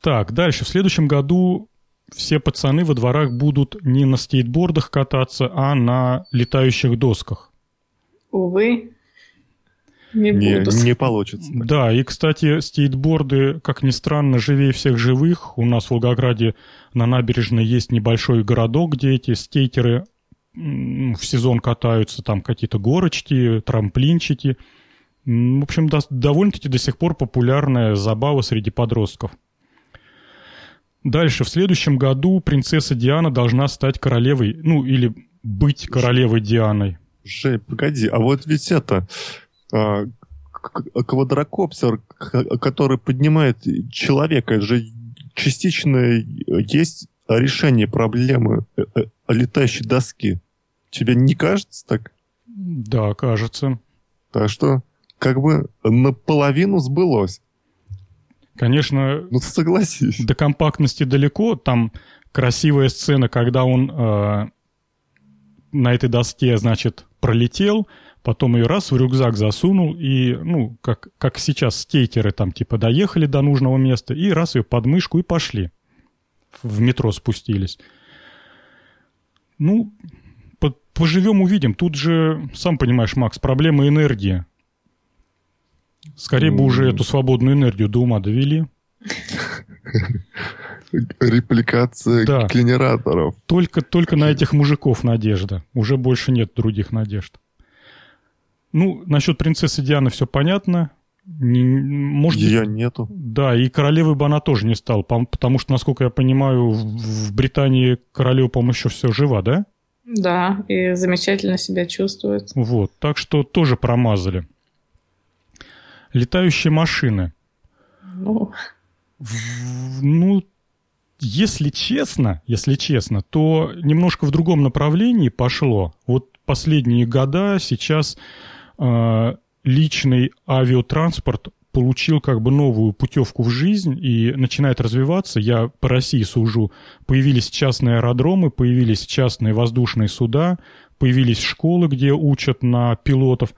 A: Так, дальше. В следующем году все пацаны во дворах будут не на скейтбордах кататься, а на летающих досках.
C: Увы.
B: Не, не, не получится.
A: Да, и, кстати, стейтборды, как ни странно, живее всех живых. У нас в Волгограде на набережной есть небольшой городок, где эти скейтеры в сезон катаются, там какие-то горочки, трамплинчики. В общем, до, довольно-таки до сих пор популярная забава среди подростков. Дальше, в следующем году принцесса Диана должна стать королевой, ну, или быть королевой Дианой.
B: Жень, погоди, а вот ведь это, а, квадрокоптер, который поднимает человека, это же частично есть решение проблемы э, э, летающей доски. Тебе не кажется так?
A: Да, кажется.
B: Так что, как бы наполовину сбылось.
A: Конечно,
B: ну, согласись.
A: до компактности далеко. Там красивая сцена, когда он э, на этой доске, значит, пролетел, потом ее раз в рюкзак засунул, и, ну, как, как сейчас скейтеры там типа доехали до нужного места, и раз ее под мышку и пошли. В метро спустились. Ну, по поживем увидим. Тут же, сам понимаешь, Макс, проблема энергии. Скорее бы уже эту свободную энергию до ума довели.
B: Репликация да. генераторов.
A: Только, только на этих мужиков надежда. Уже больше нет других надежд. Ну, насчет принцессы Дианы все понятно.
B: Не, может Ее нету.
A: Да, и королевой бы она тоже не стала, потому что, насколько я понимаю, в Британии королева, по-моему, еще все жива, да?
C: Да, и замечательно себя чувствует.
A: Вот, так что тоже промазали. Летающие машины.
C: Ну...
A: В, ну, если честно, если честно, то немножко в другом направлении пошло. Вот последние года сейчас э, личный авиатранспорт получил как бы новую путевку в жизнь и начинает развиваться. Я по России сужу. Появились частные аэродромы, появились частные воздушные суда, появились школы, где учат на пилотов.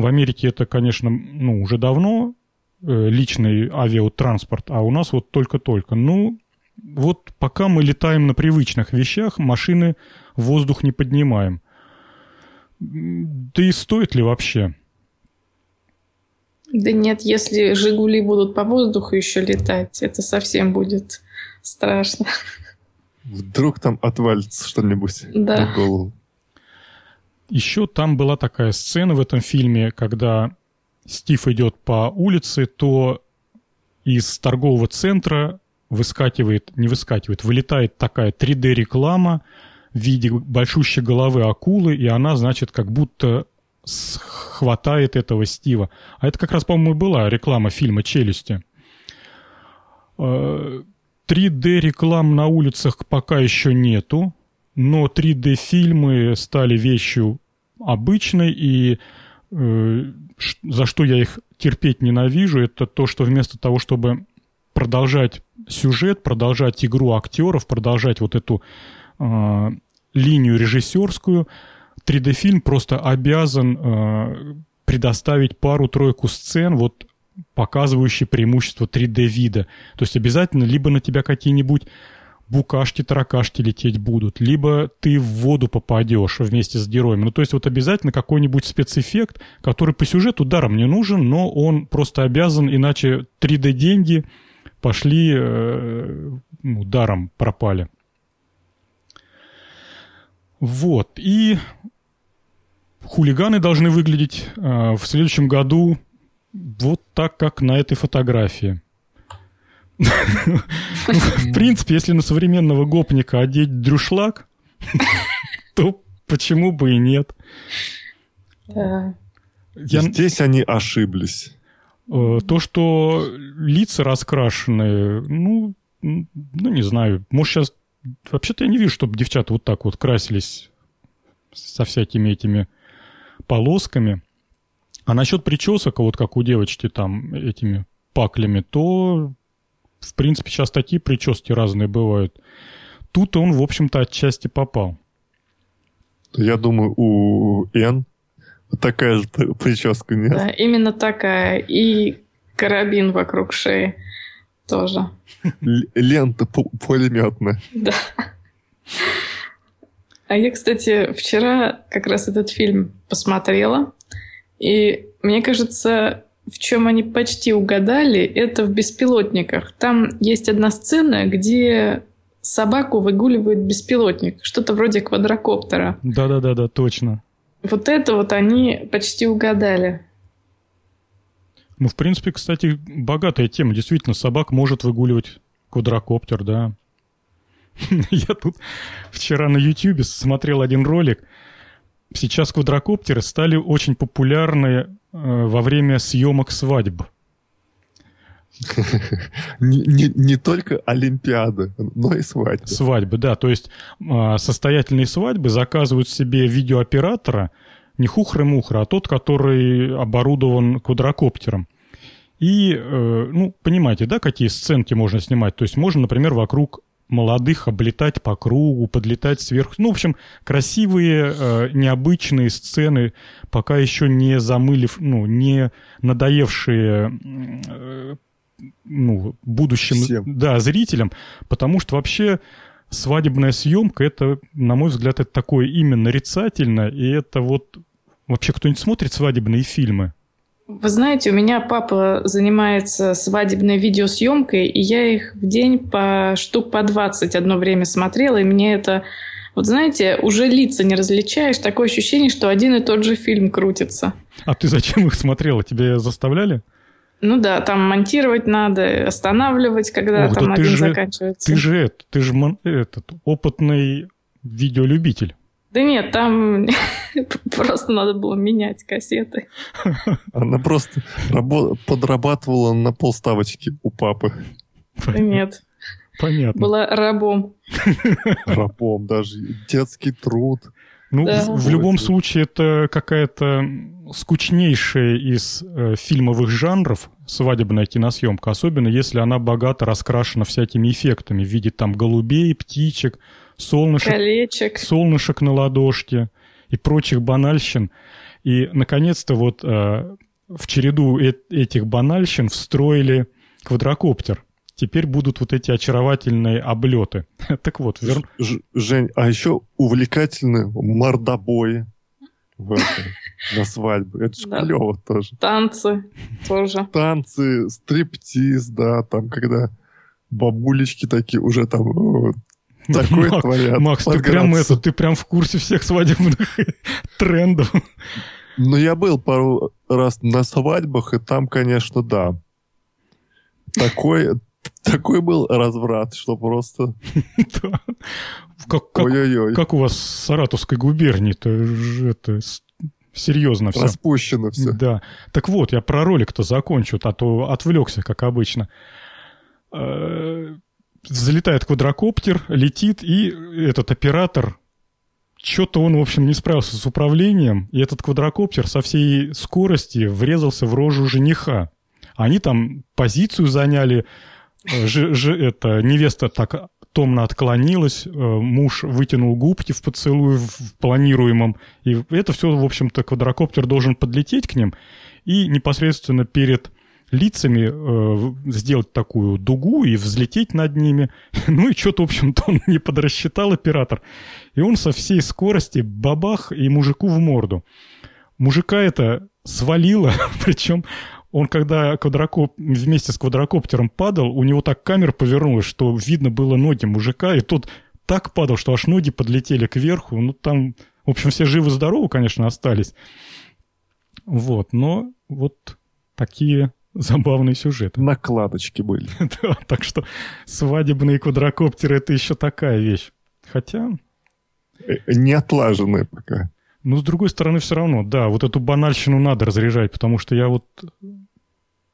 A: В Америке это, конечно, ну, уже давно э, личный авиатранспорт, а у нас вот только-только. Ну, вот пока мы летаем на привычных вещах, машины в воздух не поднимаем. Да и стоит ли вообще?
C: Да нет, если «Жигули» будут по воздуху еще летать, это совсем будет страшно.
B: Вдруг там отвалится что-нибудь да. на голову.
A: Еще там была такая сцена в этом фильме, когда Стив идет по улице, то из торгового центра выскакивает, не выскакивает, вылетает такая 3D-реклама в виде большущей головы акулы, и она, значит, как будто хватает этого Стива. А это как раз, по-моему, была реклама фильма «Челюсти». 3D-реклам э, на улицах пока еще нету, но 3D-фильмы стали вещью обычной, и э, за что я их терпеть ненавижу, это то, что вместо того, чтобы продолжать сюжет, продолжать игру актеров, продолжать вот эту э, линию режиссерскую, 3D-фильм просто обязан э, предоставить пару-тройку сцен, вот показывающие преимущество 3D-вида. То есть обязательно либо на тебя какие-нибудь букашки, таракашки лететь будут, либо ты в воду попадешь вместе с героем. Ну, то есть вот обязательно какой-нибудь спецэффект, который по сюжету даром не нужен, но он просто обязан, иначе 3D-деньги пошли, э, ну, даром пропали. Вот. И хулиганы должны выглядеть э, в следующем году вот так, как на этой фотографии. В принципе, если на современного гопника одеть дрюшлаг, то почему бы и нет?
B: Здесь они ошиблись.
A: Э, то, что лица раскрашены, ну, ну, не знаю, может, сейчас... Вообще-то я не вижу, чтобы девчата вот так вот красились со всякими этими полосками. А насчет причесок, вот как у девочки там этими паклями, то, в принципе, сейчас такие прически разные бывают. Тут он, в общем-то, отчасти попал.
B: Я думаю, у Н такая же прическа, нет?
C: Да, именно такая. И карабин вокруг шеи тоже.
B: Лента пулеметная.
C: Да. А я, кстати, вчера как раз этот фильм посмотрела, и мне кажется, в чем они почти угадали, это в «Беспилотниках». Там есть одна сцена, где собаку выгуливает беспилотник, что-то вроде квадрокоптера.
A: Да-да-да, точно.
C: Вот это вот они почти угадали.
A: Ну, в принципе, кстати, богатая тема. Действительно, собак может выгуливать квадрокоптер, да. Я тут вчера на YouTube смотрел один ролик. Сейчас квадрокоптеры стали очень популярны э, во время съемок свадьб.
B: Не, не, не только Олимпиады, но и свадьбы.
A: Свадьбы, да. То есть э, состоятельные свадьбы заказывают себе видеооператора, не хухры-мухры, а тот, который оборудован квадрокоптером. И, э, ну, понимаете, да, какие сценки можно снимать? То есть можно, например, вокруг молодых облетать по кругу, подлетать сверху. Ну, в общем, красивые, э, необычные сцены, пока еще не замылив, ну, не надоевшие э, ну, будущим Всем. да, зрителям, потому что вообще свадебная съемка, это, на мой взгляд, это такое именно нарицательно, и это вот... Вообще кто-нибудь смотрит свадебные фильмы?
C: Вы знаете, у меня папа занимается свадебной видеосъемкой, и я их в день по штук по 20 одно время смотрела, и мне это... Вот знаете, уже лица не различаешь, такое ощущение, что один и тот же фильм крутится.
A: А ты зачем их смотрела? Тебе заставляли?
C: Ну да, там монтировать надо, останавливать, когда Ох, там да один же, заканчивается.
A: Ты же, ты же этот опытный видеолюбитель.
C: Да нет, там просто надо было менять кассеты.
B: Она просто подрабатывала на полставочки у папы.
C: Да нет.
A: Понятно.
C: Была рабом.
B: Рабом, даже детский труд.
A: Ну, да. в, в любом случае, это какая-то скучнейшая из э, фильмовых жанров свадебная киносъемка, особенно если она богато раскрашена всякими эффектами в виде там голубей, птичек, солнышек,
C: Колечек.
A: солнышек на ладошке и прочих банальщин. И, наконец-то, вот э, в череду э этих банальщин встроили квадрокоптер. Теперь будут вот эти очаровательные облеты. так вот, вер...
B: Жень, а еще увлекательны мордобои. в это, на свадьбу. Это ж
C: Да.
B: клево тоже.
C: Танцы тоже.
B: Танцы, стриптиз, да, там, когда бабулечки такие уже там э, такое
A: Мак-
B: творят.
A: Макс, ты прям это, ты прям в курсе всех свадебных трендов.
B: Ну, я был пару раз на свадьбах, и там, конечно, да. Такой, такой был разврат, что просто...
A: Да. Как, как,
B: Ой-ой-ой.
A: как у вас в Саратовской губернии-то ж- это с- серьезно все.
B: Распущено все.
A: Да. Так вот, я про ролик-то закончу, а то отвлекся, как обычно. Залетает квадрокоптер, летит, и этот оператор, что-то он, в общем, не справился с управлением, и этот квадрокоптер со всей скорости врезался в рожу жениха. Они там позицию заняли, э, же- же- это, невеста так томно отклонилась, э, муж вытянул губки в поцелуй в планируемом, и это все, в общем-то, квадрокоптер должен подлететь к ним и непосредственно перед лицами э, сделать такую дугу и взлететь над ними. Ну и что-то, в общем-то, он не подрасчитал оператор. И он со всей скорости бабах и мужику в морду. Мужика это свалило, причем он, когда квадрокоп... вместе с квадрокоптером падал, у него так камера повернулась, что видно было ноги мужика, и тот так падал, что аж ноги подлетели кверху. Ну, там, в общем, все живы-здоровы, конечно, остались. Вот, но вот такие забавные сюжеты.
B: Накладочки были.
A: Да, так что свадебные квадрокоптеры — это еще такая вещь. Хотя,
B: Э, Не отлаженные пока.
A: ну, с другой стороны, все равно, да, вот эту банальщину надо разряжать, потому что я вот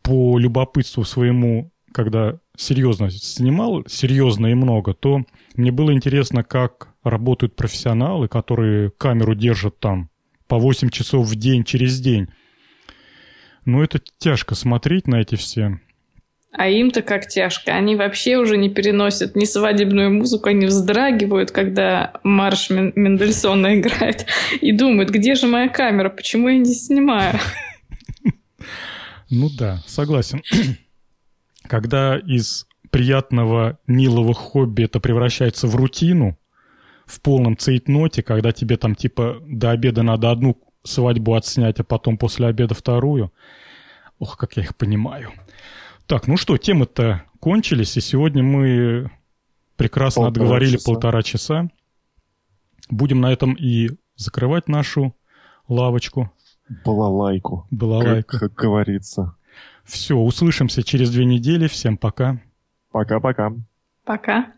A: по любопытству своему, когда серьезно снимал, серьезно и много, то мне было интересно, как работают профессионалы, которые камеру держат там по 8 часов в день через день. Ну, это тяжко смотреть на эти все.
C: А им-то как тяжко. Они вообще уже не переносят ни свадебную музыку, они вздрагивают, когда марш Мен- Мендельсона играет, и думают, где же моя камера, почему я не снимаю?
A: Ну да, согласен. Когда из приятного, милого хобби это превращается в рутину, в полном цейтноте, когда тебе там типа до обеда надо одну свадьбу отснять, а потом после обеда вторую. Ох, как я их понимаю. Так, ну что, темы-то кончились, и сегодня мы прекрасно
B: Полтора
A: отговорили
B: часа.
A: полтора часа. Будем на этом и закрывать нашу лавочку.
B: Балалайку.
A: Балалайку.
B: Как, как говорится.
A: Все, услышимся через две недели. Всем пока.
B: Пока-пока.
C: Пока.